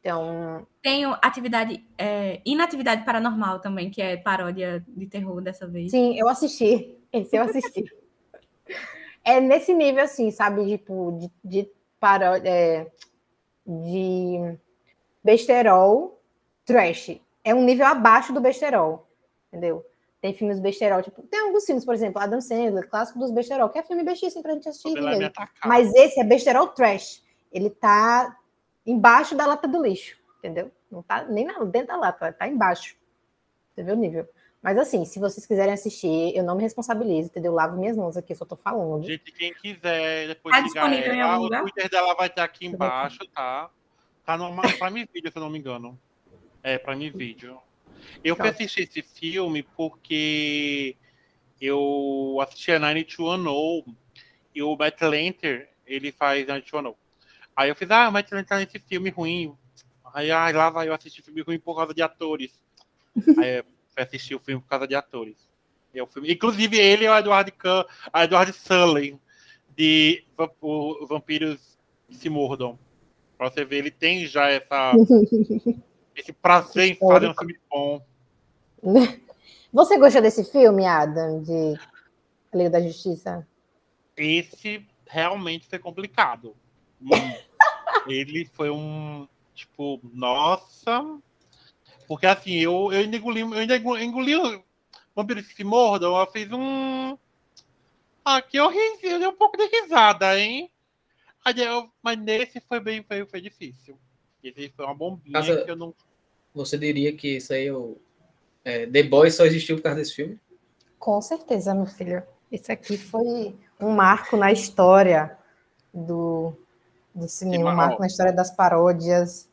Então. Tenho atividade, é, inatividade paranormal também, que é paródia de terror dessa vez. Sim, eu assisti. Esse eu assisti. (laughs) é nesse nível, assim, sabe? Tipo, de, de paródia. É, de besterol trash. É um nível abaixo do besterol. Entendeu? Tem filmes besterol, tipo, tem alguns filmes, por exemplo, Adam Sandler, clássico dos besterol, que é filme bestíssimo pra gente assistir mesmo. Mas esse é besterol trash. Ele tá embaixo da lata do lixo, entendeu? Não tá nem na, dentro da lata, tá embaixo. Você vê o nível. Mas assim, se vocês quiserem assistir, eu não me responsabilizo, entendeu? Eu lavo minhas mãos aqui, só tô falando. Gente, quem quiser, depois tá disponível ela, o Twitter dela vai estar aqui embaixo, tá? Tá no Prime Video, se eu não me engano. É, Prime Video. Eu fui assistir esse filme porque eu assisti a 90210 e o Matt Lanter, ele faz 90210. Aí eu fiz, ah, Matt Lanter tá nesse filme ruim. Aí ah, lá vai eu assistir filme ruim por causa de atores. (laughs) Aí eu fui assistir o filme por causa de atores. É o filme. Inclusive ele é o Edward, Kahn, a Edward Sullivan de Vampiros se mordam. Pra você ver, ele tem já essa (laughs) esse prazer em fazer um filme bom. (laughs) Você gostou desse filme, Adam, de Liga da Justiça? Esse realmente foi complicado. (laughs) Ele foi um tipo, nossa. Porque assim, eu, eu ainda engoli, eu ainda engoli o Vampiro que se mordam, eu fiz um. Aqui eu ri, eu dei um pouco de risada, hein? mas nesse foi bem, foi, foi difícil. Esse foi uma bombinha que eu não. Você diria que isso aí, o é, The Boys só existiu por causa desse filme? Com certeza, meu filho. Esse aqui foi um marco na história do, do cinema, um marco na história das paródias.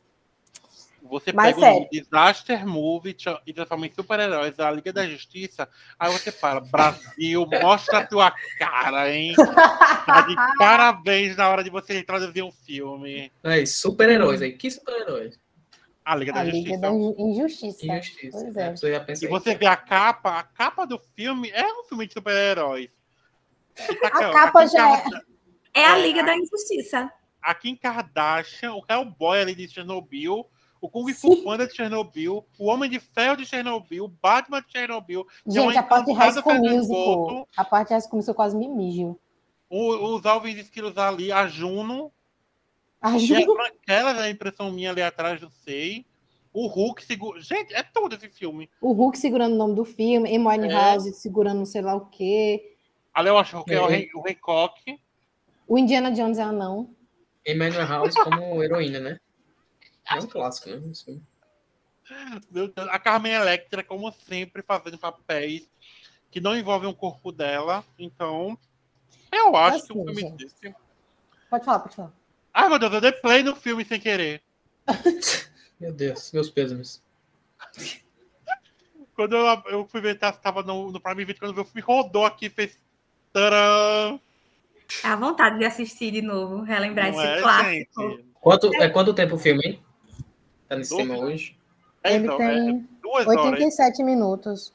Você Mas pega sério. um disaster movie e transforma em super-heróis a Liga da Justiça, aí você fala, Brasil, mostra a tua cara, hein? Tá de (laughs) parabéns na hora de você traduzir um filme. É, super-heróis aí. Que super-heróis? A Liga da a Justiça. Liga da Injustiça. Injustiça. Pois é. é. E você vê a capa, a capa do filme é um filme de super-heróis. (laughs) Tá a capa já é. É a Liga da Injustiça. A Kim Kardashian, o Hellboy ali de Chernobyl, o Kung Fu Panda de Chernobyl, o Homem de Ferro de Chernobyl, o Batman de Chernobyl. É Gente, a parte de High School Musical, a parte de High School Musical quase me mijo. os Alvin Esquilos ali, a Juno. A Juno? Aquela é a impressão minha ali atrás, não sei. O Hulk segura. Gente, é todo esse filme. O Hulk segurando o nome do filme, Hermione é. House segurando sei lá o quê. Ali eu acho que é, é o, Hancock. O Indiana Jones é anão. Emmanuel House como heroína, né? É um clássico, né? Assim. A Carmen Electra, como sempre, fazendo papéis que não envolvem o corpo dela. Então, eu acho assim, que um filme gente. desse. Pode falar, pode falar. Ai, meu Deus, eu dei play no filme sem querer. (laughs) meu Deus, meus pêsames. Quando eu, eu fui ver, estava no, no Prime Video, quando o filme rodou aqui, fez. Tcharam! É a vontade de assistir de novo, relembrar Não esse é, clássico. Gente. Quanto, é quanto tempo o filme, hein? Tá no cinema hoje? É, Ele então, tem é 87 horas. minutos.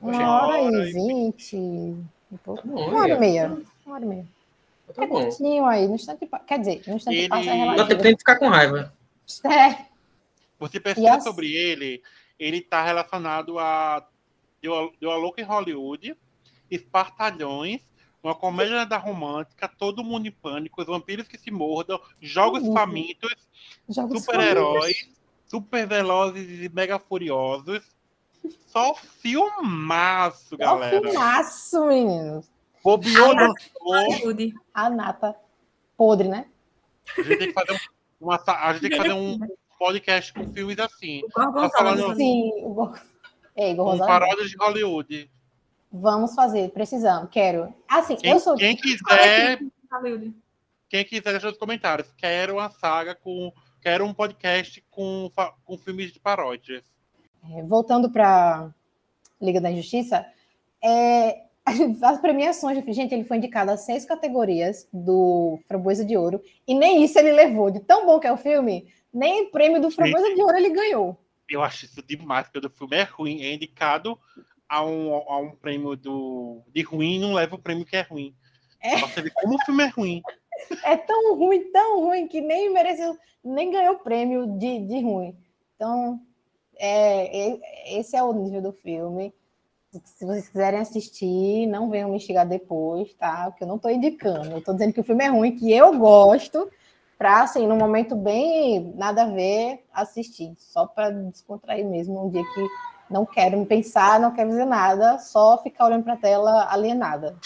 Uma hora e vinte. Um pouco. Tá uma hora e meia. Uma hora e meia. Tá é bom. curtinho aí, no instante, quer dizer, no instante ele... passa relativo. Não tem que ficar com raiva. É. Você pesquisa sobre ele, ele está relacionado a Deu, Deu a Louca em Hollywood, Espartalhões, uma comédia da romântica, Todo Mundo em Pânico, Os Vampiros que se Mordam, Jogos uhum. Famintos, Super-Heróis, Super Velozes e Mega Furiosos. Só filmaço, galera. Só filmaço, meninos. Bobeou A nata podre, né? A gente tem que fazer um, uma, a gente tem que fazer um (laughs) podcast com filmes assim. Tá falando, Sim, o é, um paródia de Hollywood. Vamos fazer, precisamos, quero. Assim, quem, eu sou. Quem quiser. Quem quiser, deixa nos comentários. Quero uma saga com. Quero um podcast com, com filmes de paródias. É, voltando para Liga da Injustiça, é, (laughs) as premiações, gente, ele foi indicado a seis categorias do Framboesa de Ouro, e nem isso ele levou. De tão bom que é o filme, nem o prêmio do Framboesa de Ouro ele ganhou. Eu acho isso demais, porque o filme é ruim, é indicado a um, a um prêmio do, de ruim não leva o prêmio que é ruim. É. Você vê como o filme é ruim. É tão ruim, tão ruim, que nem mereceu, nem ganhou prêmio de, de ruim. Então, é, é, esse é o nível do filme. Se vocês quiserem assistir, não venham me instigar depois, tá? Porque eu não estou indicando. Eu estou dizendo que o filme é ruim, que eu gosto, para, assim, num momento bem nada a ver, assistir. Só para descontrair mesmo, um dia que não quero pensar, não quero dizer nada, só ficar olhando para a tela alienada.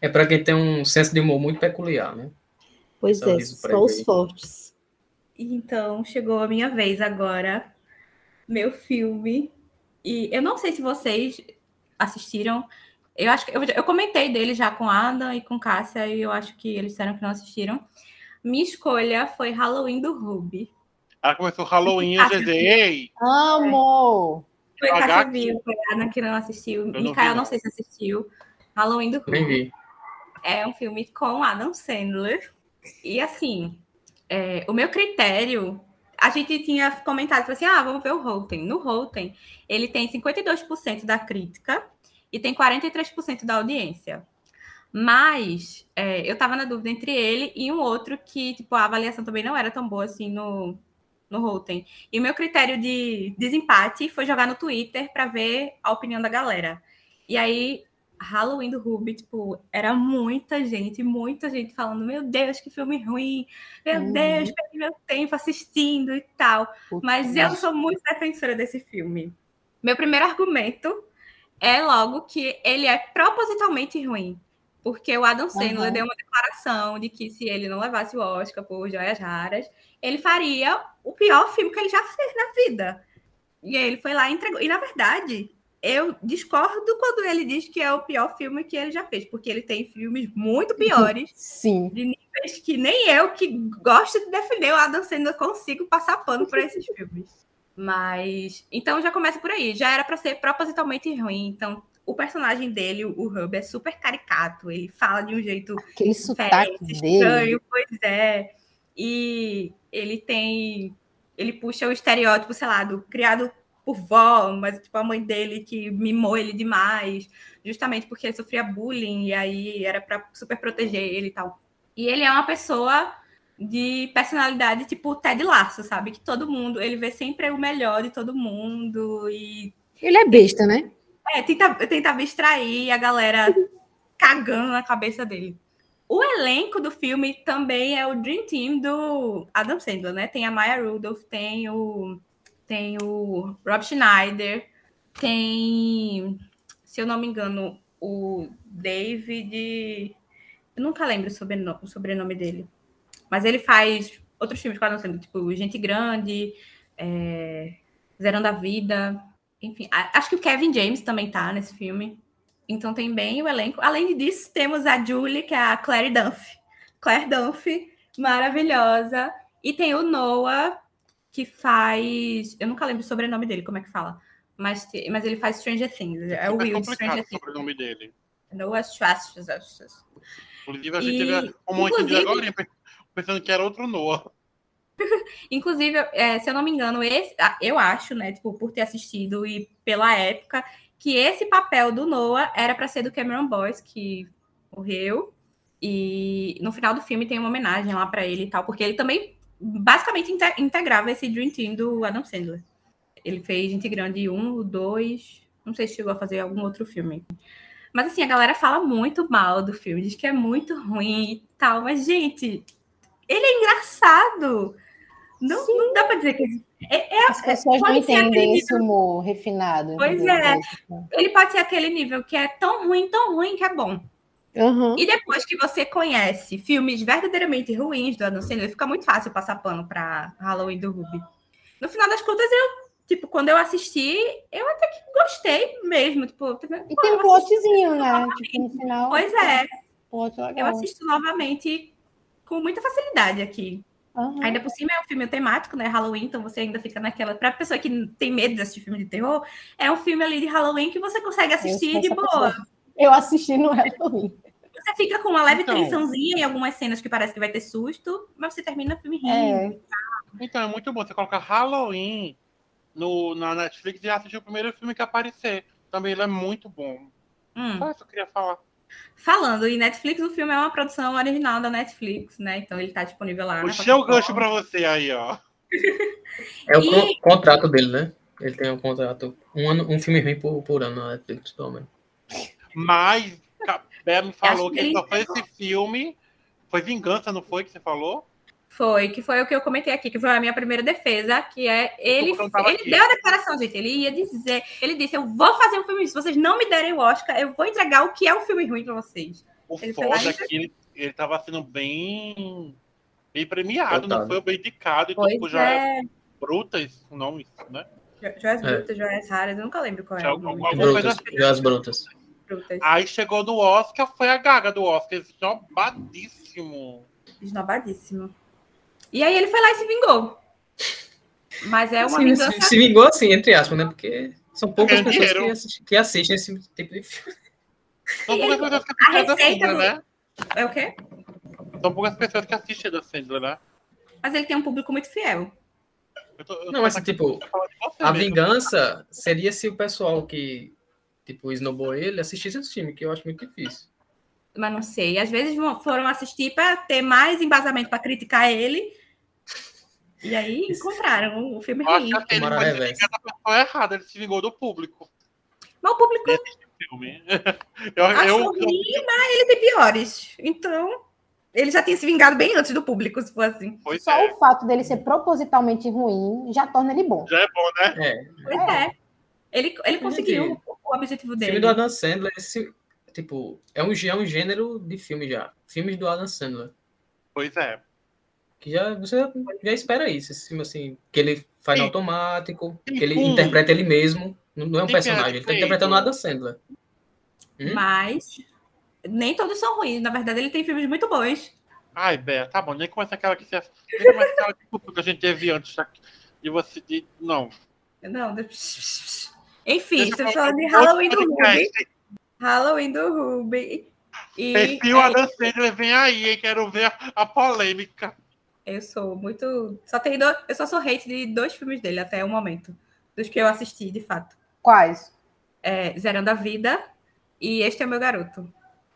É para quem tem um senso de humor muito peculiar, né? Pois é, só os fortes. Então, chegou a minha vez agora. Meu filme. E eu não sei se vocês assistiram. Eu acho que eu, eu comentei dele já com Ada e com Cássia, e eu acho que eles disseram que não assistiram. Minha escolha foi Halloween do Ruby. Ela começou Halloween, eu disse, Amo! Foi Cássia viu, foi a Ana que não assistiu. Eu Mikael, não, não sei se assistiu. Halloween do Ruby. É um filme com Adam Sandler. E assim, é, o meu critério a gente tinha comentado tipo assim: ah, vamos ver o Rotten. No Rotten, ele tem 52% da crítica e tem 43% da audiência. Mas é, eu tava na dúvida entre ele e um outro que, tipo, a avaliação também não era tão boa assim no, no Rotten. E o meu critério de desempate foi jogar no Twitter para ver a opinião da galera. E aí, Halloween do Ruby, tipo, era muita gente, muita gente falando: Meu Deus, que filme ruim! Meu uhum. Deus, perdi meu tempo assistindo e tal. Mas eu sou muito defensora desse filme. Meu primeiro argumento é logo que ele é propositalmente ruim. Porque o Adam Sandler uhum. deu uma declaração de que se ele não levasse o Oscar por Joias Raras, ele faria o pior filme que ele já fez na vida. E aí ele foi lá e entregou. E na verdade, eu discordo quando ele diz que é o pior filme que ele já fez, porque ele tem filmes muito piores. (laughs) Sim. De níveis que nem eu, que gosto de defender o Adam Sandler, consigo passar pano por esses (laughs) filmes. Mas. Então já começa por aí. Já era para ser propositalmente ruim. Então o personagem dele, o Hub, é super caricato. Ele fala de um jeito Aquele sotaque estranho, pois é. E ele tem. Ele puxa o estereótipo, sei lá, do criado por vó, mas tipo a mãe dele que mimou ele demais, justamente porque ele sofria bullying e aí era para super proteger ele e tal. E ele é uma pessoa de personalidade tipo Ted Lasso, sabe? Que todo mundo, ele vê sempre o melhor de todo mundo e ele é besta, né? É, tenta, tenta abstrair a galera cagando na cabeça dele. O elenco do filme também é o Dream Team do Adam Sandler, né? Tem a Maya Rudolph, tem o, tem o Rob Schneider, tem, se eu não me engano, o David. Eu nunca lembro o sobrenome, o sobrenome dele. Mas ele faz outros filmes com Adam Sandler, tipo Gente Grande, é, Zerando a Vida. Enfim, acho que o Kevin James também tá nesse filme. Então tem bem o elenco. Além disso, temos a Julie, que é a Claire Dunphy. Claire Dunphy, maravilhosa. E tem o Noah, que faz. Eu nunca lembro o sobrenome dele, como é que fala. Mas, mas ele faz Stranger Things. É, o Will de Stranger Things. o sobrenome dele. Noah Schwartz. Inclusive, a gente teve um monte de agora pensando que era outro Noah. (laughs) Inclusive, é, se eu não me engano, esse, eu acho, né, tipo, por ter assistido e pela época, que esse papel do Noah era para ser do Cameron Boyce, que morreu. E no final do filme tem uma homenagem lá para ele e tal, porque ele também basicamente integrava esse Dream Team do Adam Sandler. Ele fez Gente Grande 1, 2, não sei se chegou a fazer algum outro filme. Mas assim, a galera fala muito mal do filme, diz que é muito ruim e tal, mas gente, ele é engraçado. Não, não dá para dizer que é, é, As pessoas não entendem esse humor refinado. Pois é. Ele pode ser aquele nível que é tão ruim, tão ruim que é bom. Uhum. E depois que você conhece filmes verdadeiramente ruins do Adam Sandler, fica muito fácil passar pano para Halloween do Ruby. No final das contas, eu, tipo, quando eu assisti, eu até que gostei mesmo. Tipo, e tem um plotzinho, né? Tipo, no final. Pois é. Eu assisto novamente com muita facilidade aqui. Uhum. Ainda por cima é um filme temático, né? Halloween, então você ainda fica naquela. Pra pessoa que tem medo de assistir filme de terror, é um filme ali de Halloween que você consegue assistir de boa. Pessoa. Eu assisti no Halloween. Você fica com uma leve então, tensãozinha em algumas cenas que parece que vai ter susto, mas você termina o filme rindo. É. Então, é muito bom. Você coloca Halloween no, na Netflix e assistir o primeiro filme que aparecer. Também ele é muito bom. Hum. Só isso eu queria falar. Falando em Netflix, o filme é uma produção original da Netflix, né? Então ele está disponível lá. Puxei o gancho para você aí, ó. É o e... contrato dele, né? Ele tem um contrato, um, ano, um filme ruim por, por ano na Netflix, pelo menos. Mas Bé me falou que ele só fez esse filme. Foi Vingança, não foi que você falou? Foi, que foi o que eu comentei aqui, que foi a minha primeira defesa, que é ele, ele deu a declaração, gente, ele ia dizer, ele disse, eu vou fazer um filme se vocês não me derem o Oscar, eu vou entregar o que é um filme ruim para vocês. O ele foda é que ele, ele tava sendo bem, bem premiado, Total. não foi bem indicado, então tipo, já é, é brutas o nome, né? Joias é. Brutas, Joias Raras, eu nunca lembro qual é. Brutas, Joias Brutas. Aí chegou no Oscar, foi a gaga do Oscar, esnobadíssimo. Esnobadíssimo. E aí ele foi lá e se vingou. Mas é uma assim, vingança... Se, se, vingou assim, entre aspas, né? Porque são poucas pessoas que assistem, que assistem, esse tipo de filme. São poucas pessoas que assistem da Sandler, do... né? É o quê? São poucas pessoas que assistem da Sandler, né? Mas ele tem um público muito fiel. Eu tô, eu não, mas tipo, a mesmo. vingança seria se o pessoal que, tipo, esnobou ele assistisse esse filme, que eu acho muito difícil. Mas não sei. Às vezes foram assistir para ter mais embasamento para criticar ele e aí encontraram o filme ruim. Acho que ele foi da pessoa errada, ele se vingou do público. Mas o público. Filme. (laughs) eu, Achou eu, ruim, eu... mas ele tem piores. Então, ele já tinha se vingado bem antes do público, se for assim. Pois Só é. o fato dele ser propositalmente ruim já torna ele bom. Já é bom, né? É. Pois é. é. Ele, ele conseguiu o objetivo dele. O filme do Adam Sandler, esse, tipo, é um, é um gênero de filme já. Filmes do Adam Sandler. Pois é. Que já, você já espera isso, assim, que ele faz Sim. no automático, que ele interpreta ele mesmo, não é um Sim, personagem, ele está interpretando o Adam Sandler. Hum? Mas nem todos são ruins, na verdade ele tem filmes muito bons. Ai, Bé, tá bom, nem começa aquela que você. Nem começa aquela que a gente teve antes de você. De... Não. Não, enfim, você falando de Halloween do Ruby. Halloween do Ruby. E, Perfil é... Adam Sandler, vem aí, hein? Quero ver a polêmica. Eu sou muito. Só tem do... Eu só sou hate de dois filmes dele até o momento. Dos que eu assisti, de fato. Quais? É, Zerando a Vida e Este é o Meu Garoto.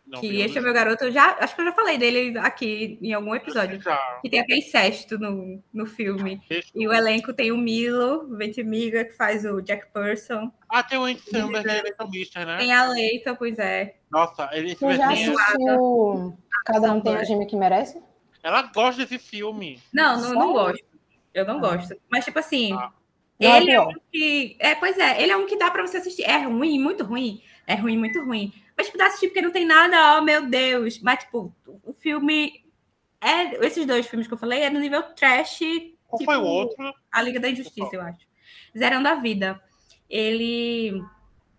Não, que Este é o Meu Garoto, eu já, acho que eu já falei dele aqui em algum episódio. Que tem até incesto no, no filme. E o elenco tem o Milo Ventimiga, que faz o Jack Person. Ah, tem o Andy Samberg e Leighton Mister, né? Tem a Leita, pois é. Nossa, ele Você já assistiu Cada Um Tem a Gêmea Que Merece? Ela gosta desse filme. Não, não, não gosto. Eu não ah. gosto. Mas, tipo assim, ah. ele é um que. É, pois é, ele é um que dá para você assistir. É ruim, muito ruim. É ruim, muito ruim. Mas, tipo, dá assistir porque não tem nada, oh meu Deus. Mas, tipo, o filme. É, esses dois filmes que eu falei é no nível trash. Qual tipo, foi o outro? A Liga da Injustiça, eu acho. Zerando a Vida. Ele.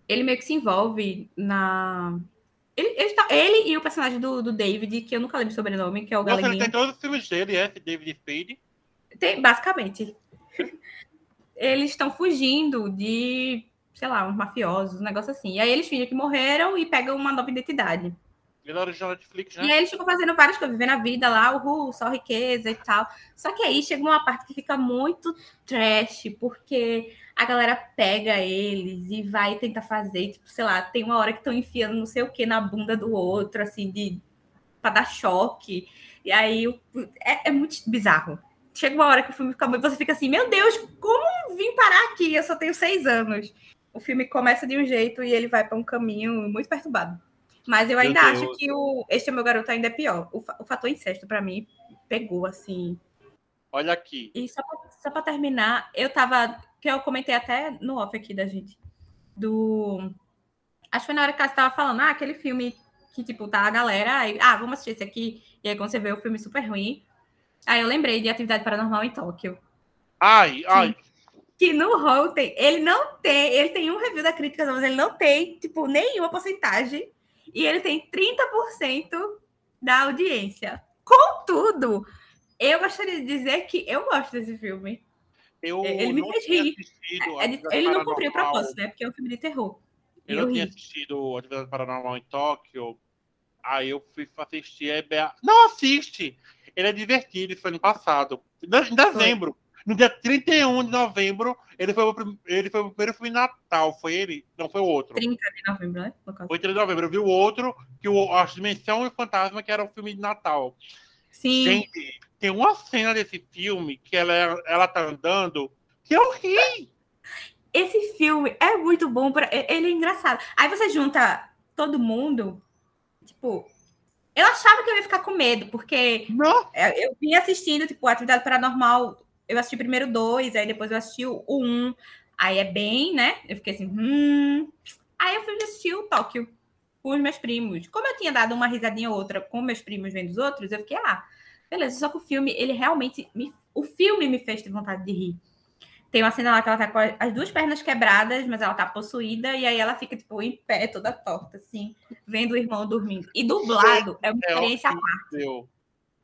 Ele meio que se envolve na. Ele, ele, tá, ele e o personagem do, do, David, que eu nunca lembro o sobrenome, que é o Nossa, Galeguinho. Ele tem todos os filmes dele, é? David Spade. Tem, basicamente. eles estão fugindo de sei lá, uns mafiosos, um negócio assim. E aí eles fingem que morreram e pegam uma nova identidade. Ele original Netflix, né? E aí eles ficam fazendo várias coisas, vivendo a vida lá, uhul, só riqueza e tal. Só que aí chega uma parte que fica muito trash, porque a galera pega eles e vai tentar fazer, tipo, sei lá, tem uma hora que estão enfiando não sei o que na bunda do outro, assim, de pra dar choque. E aí é, é muito bizarro. Chega uma hora que o filme fica muito. Você fica assim, meu Deus, como vim parar aqui? Eu só tenho seis anos o filme começa de um jeito e ele vai para um caminho muito perturbado. Mas eu ainda acho que o Este é Meu Garoto ainda é pior. O, o fator incesto, para mim, pegou, assim. Olha aqui. E só para terminar, eu tava. Que eu comentei até no off aqui da gente. Do. Acho que foi na hora que você tava falando, ah, aquele filme que, tipo, tá a galera. Aí, ah, vamos assistir esse aqui. E aí, quando você vê o filme super ruim. Aí eu lembrei de Atividade Paranormal em Tóquio. Ai, ai, que no Rotten ele não tem, ele tem um review da crítica, mas ele não tem, tipo, nenhuma porcentagem. E ele tem 30% da audiência. Contudo, eu gostaria de dizer que eu gosto desse filme. Eu ele me fez rir. É, ele não cumpriu o propósito, né? Porque é um filme de terror. Eu, eu tinha assistido Atividade Paranormal em Tóquio. Aí eu fui assistir a EBA. Não assiste! Ele é divertido, isso foi ano passado. Em dezembro. No dia 31 de novembro, ele foi, o, ele foi o primeiro filme Natal. Foi ele? Não, foi o outro. 30 de novembro, né? Foi 30 de novembro. Eu vi o outro, que o, a Dimensão e o Fantasma, que era o filme de Natal. Sim. Gente, tem uma cena desse filme que ela, ela tá andando que eu ri. Esse filme é muito bom. Pra, ele é engraçado. Aí você junta todo mundo, tipo, eu achava que eu ia ficar com medo, porque Não. eu vim assistindo, tipo, Atividade Paranormal eu assisti primeiro dois, aí depois eu assisti o um. Aí é bem, né? Eu fiquei assim, hum. Aí eu fui assistir o Tóquio com os meus primos. Como eu tinha dado uma risadinha ou outra com meus primos vendo os outros, eu fiquei, ah, beleza. Só que o filme, ele realmente. Me, o filme me fez ter vontade de rir. Tem uma cena lá que ela tá com as duas pernas quebradas, mas ela tá possuída, e aí ela fica, tipo, em pé, toda torta, assim, vendo o irmão dormindo. E dublado é uma é experiência à parte.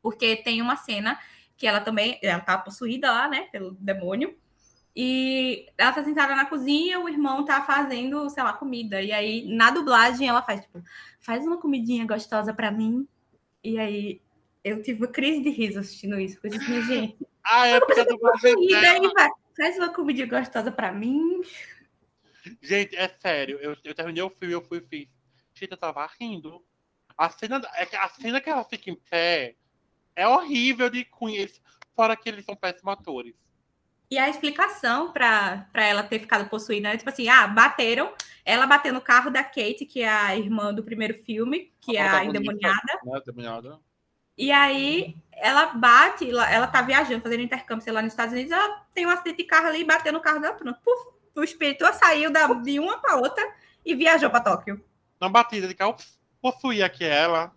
Porque tem uma cena que ela também, ela tá possuída lá, né, pelo demônio. E ela tá sentada na cozinha, o irmão tá fazendo, sei lá, comida. E aí, na dublagem, ela faz, tipo, faz uma comidinha gostosa para mim. E aí, eu tive uma crise de riso assistindo isso. Porque eu disse, gente, (laughs) ah, é porque eu comida e vai, faz uma comidinha gostosa para mim. Gente, é sério, eu, eu terminei o filme, eu fui fiz. Gente, eu tava rindo. A cena, é a cena que ela fica em pé, é horrível de conhecer, fora que eles são péssimos atores. E a explicação para ela ter ficado possuída é tipo assim: ah, bateram, ela bateu no carro da Kate, que é a irmã do primeiro filme, que a é a endemoniada. Né, endemoniada. E aí ela bate, ela tá viajando, fazendo intercâmbio, sei lá, nos Estados Unidos, ela tem um acidente de carro ali e bateu no carro dela, pronto. Puf, o espírito saiu da, de uma para outra e viajou para Tóquio. Na batida de carro, possuía aqui ela.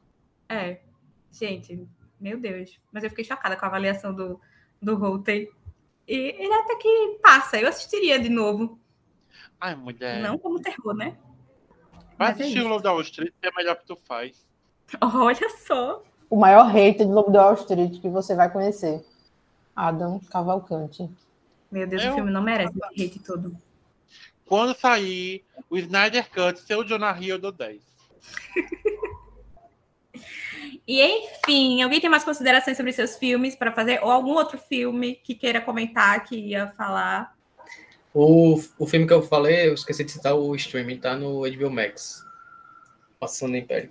É, gente, meu Deus. Mas eu fiquei chocada com a avaliação do, do Rotten. E ele até que passa. Eu assistiria de novo. Ai, mulher. Não como terror, né? Vai Mas é assistir é o Lobo da Wall Street, é melhor que tu faz. Olha só. O maior hater de Lobo da Wall Street que você vai conhecer. Adam Cavalcante. Meu Deus, eu... o filme não merece esse hate todo. Quando sair o Snyder Cut, seu Jonah Hill, eu dou 10. E enfim, alguém tem mais considerações sobre seus filmes para fazer? Ou algum outro filme que queira comentar, que ia falar? O, o filme que eu falei, eu esqueci de citar o streaming, tá no HBO Max. Passando no Império.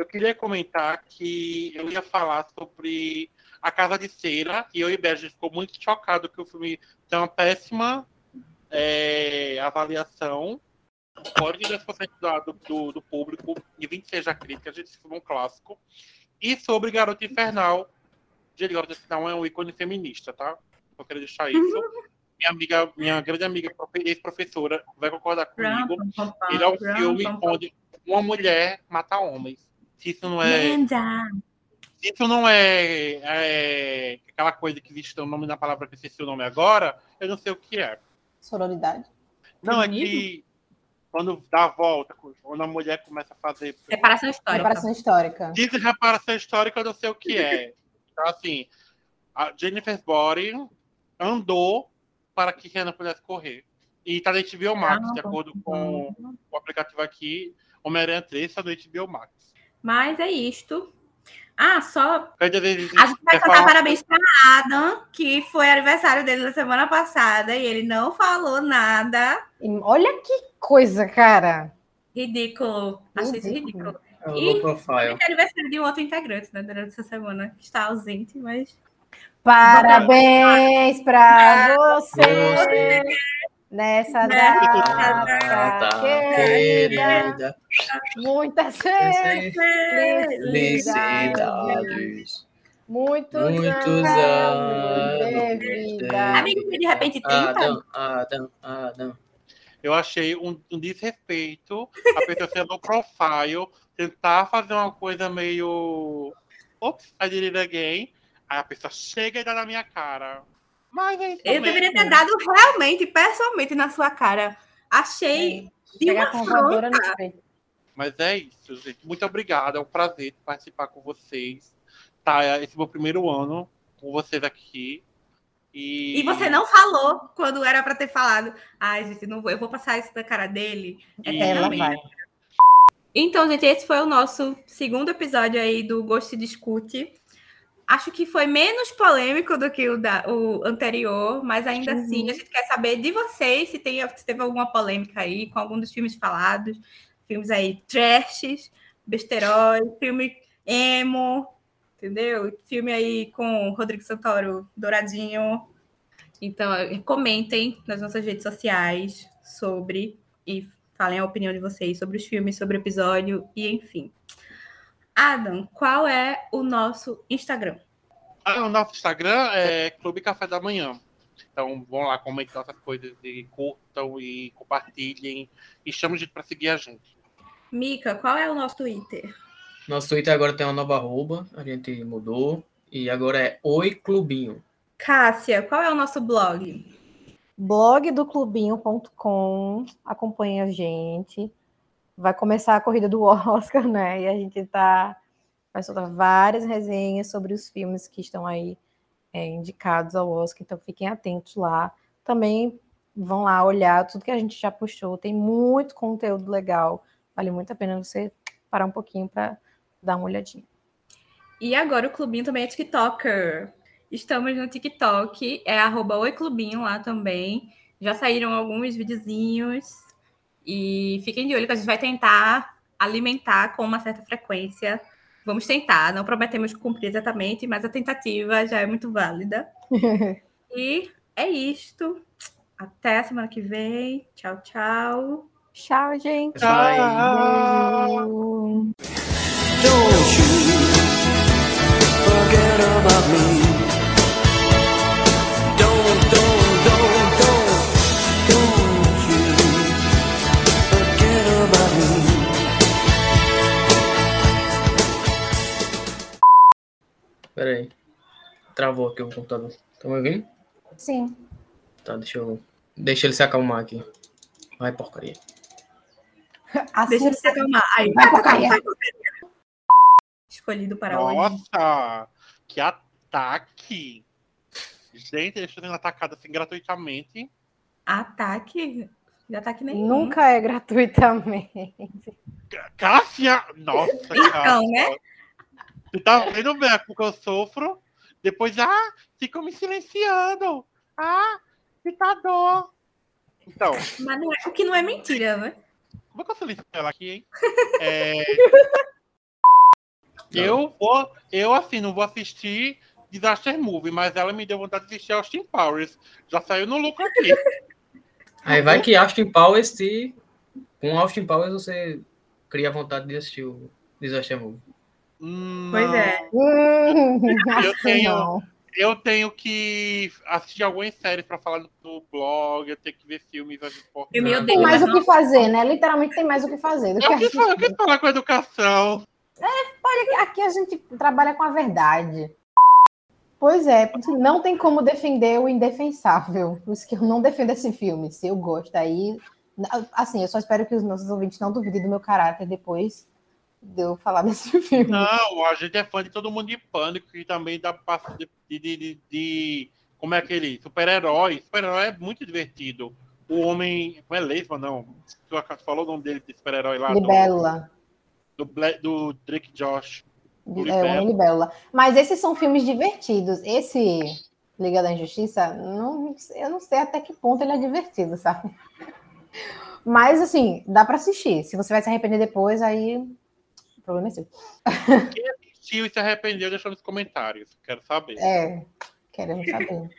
Eu queria comentar que eu ia falar sobre A Casa de Cera, e eu e Berger ficou muito chocado que o filme tem uma péssima é, avaliação. Fora de 10% do, do, do público e 26% da crítica, a gente filme é um clássico. E sobre Garota Infernal. Gente, Garota Infernal é um ícone feminista, tá? Eu quero deixar isso. (laughs) Minha amiga, minha grande amiga, ex-professora, vai concordar comigo. Ele é um filme onde uma mulher mata homens. Se isso não é. Se isso não é, é, aquela coisa que existe o nome na palavra que esqueci o nome agora, eu não sei o que é. Sororidade? Não, é que quando dá a volta, quando a mulher começa a fazer. Reparação histórica. Reparação histórica. Diz reparação histórica, eu não sei o que é. Então, assim, a Jennifer Body andou para que Rihanna pudesse correr. E está no HBO Max, ah, de acordo com o aplicativo aqui. Homem-Aranha 3 está no HBO Max. Mas é isto. Ah, só. A gente vai contar falar... parabéns para Adam, que foi aniversário dele na semana passada e ele não falou nada. Olha que coisa, cara. Ridículo. Achei isso ridículo. É e é aniversário de um outro integrante, né, durante essa semana, que está ausente, mas. Parabéns para você nessa data, data querida. Muitas felicidades. Muitos, Muitos anos de vida. Amigo, de repente 30. Adam, Adam, Adam. Eu achei um, um desrespeito a pessoa ser no profile, tentar fazer uma coisa meio. Ops, I did it again. Aí a pessoa chega e dá na minha cara. Mas é Eu deveria ter dado realmente, pessoalmente, na sua cara. Achei é, de uma afronta. Mas é isso, gente. Muito obrigado. É um prazer participar com vocês. Tá, esse é meu primeiro ano com vocês aqui. E... e você não falou quando era para ter falado. Ai, gente, não vou, eu vou passar isso na cara dele. É ela vai. Então, gente, esse foi o nosso segundo episódio aí do Gosto Discute. Acho que foi menos polêmico do que o, da, o anterior, mas ainda uhum. assim a gente quer saber de vocês se, tem, se teve alguma polêmica aí com algum dos filmes falados filmes aí trashes, besterói, filme emo, entendeu? Filme aí com Rodrigo Santoro douradinho. Então, comentem nas nossas redes sociais sobre e falem a opinião de vocês sobre os filmes, sobre o episódio e enfim. Adam, qual é o nosso Instagram? Ah, o nosso Instagram é Clube Café da Manhã. Então, vão lá, comentem nossas coisas e curtam e compartilhem. E chamem gente para seguir a gente. Mica, qual é o nosso Twitter? Nosso Twitter agora tem uma nova arroba, a gente mudou. E agora é Oi Clubinho. Cássia, qual é o nosso blog? blogdoclubinho.com. Acompanhe a gente. Vai começar a corrida do (laughs) Oscar, né? E a gente tá vai soltar várias resenhas sobre os filmes que estão aí é, indicados ao Oscar, então fiquem atentos lá. Também vão lá olhar tudo que a gente já postou, tem muito conteúdo legal. Vale muito a pena você parar um pouquinho para dar uma olhadinha. E agora o Clubinho também é TikToker. Estamos no TikTok, é arroba Oi Clubinho lá também. Já saíram alguns videozinhos. E fiquem de olho que a gente vai tentar alimentar com uma certa frequência. Vamos tentar, não prometemos cumprir exatamente, mas a tentativa já é muito válida. (laughs) e é isto. Até a semana que vem. Tchau, tchau. Tchau, gente. Tchau. Pera aí. Travou aqui o computador. Tá me ouvindo? Sim. Tá, deixa eu. Deixa ele se acalmar aqui. Vai, porcaria. (laughs) Deixa ele se acalmar. Aí, vai, vai, Escolhido para Nossa, hoje. Nossa, que ataque! Gente, eles estão sendo atacados assim gratuitamente. Ataque? De ataque nenhum. Nunca é gratuitamente. Cássia! Nossa, então, Cássia. né? Você tá vendo bem porque eu sofro? Depois, ah, ficam me silenciando. Ah, dor. Então. Mas não é, o que não é mentira, né? Como é que eu silencio ela aqui, hein? (laughs) É... eu vou, eu assim, não vou assistir Disaster Movie, mas ela me deu vontade de assistir Austin Powers. Já saiu no lucro aqui. Aí vai que Austin Powers se. Com Austin Powers você cria vontade de assistir o Disaster Movie. Hum, pois é. (laughs) Eu tenho, eu tenho que assistir algumas séries para falar do blog, eu tenho que ver filmes. Tem mais o que fazer, né? Literalmente tem mais o que fazer. Do eu, que falar, eu falar com educação. É, pode, aqui a gente trabalha com a verdade. Pois é, não tem como defender o indefensável. Por isso que eu não defendo esse filme. Se eu gosto, aí. Assim, eu só espero que os nossos ouvintes não duvidem do meu caráter depois de eu falar (laughs) desse filme. Não, a gente é fã de todo mundo de pânico e também da parte de, de, de, de, Como é aquele? Super-herói. Super-herói é muito divertido. O homem. Não é Lesma, não. Tu falou o nome dele de super-herói lá? Libélula. Do, do, do Drake Josh. É, o Libélula. Mas esses são filmes divertidos. Esse Liga da Injustiça, não, eu não sei até que ponto ele é divertido, sabe? Mas, assim, dá para assistir. Se você vai se arrepender depois, aí o problema é seu. Quem assistiu e se arrependeu, deixa nos comentários. Quero saber. É, queremos saber.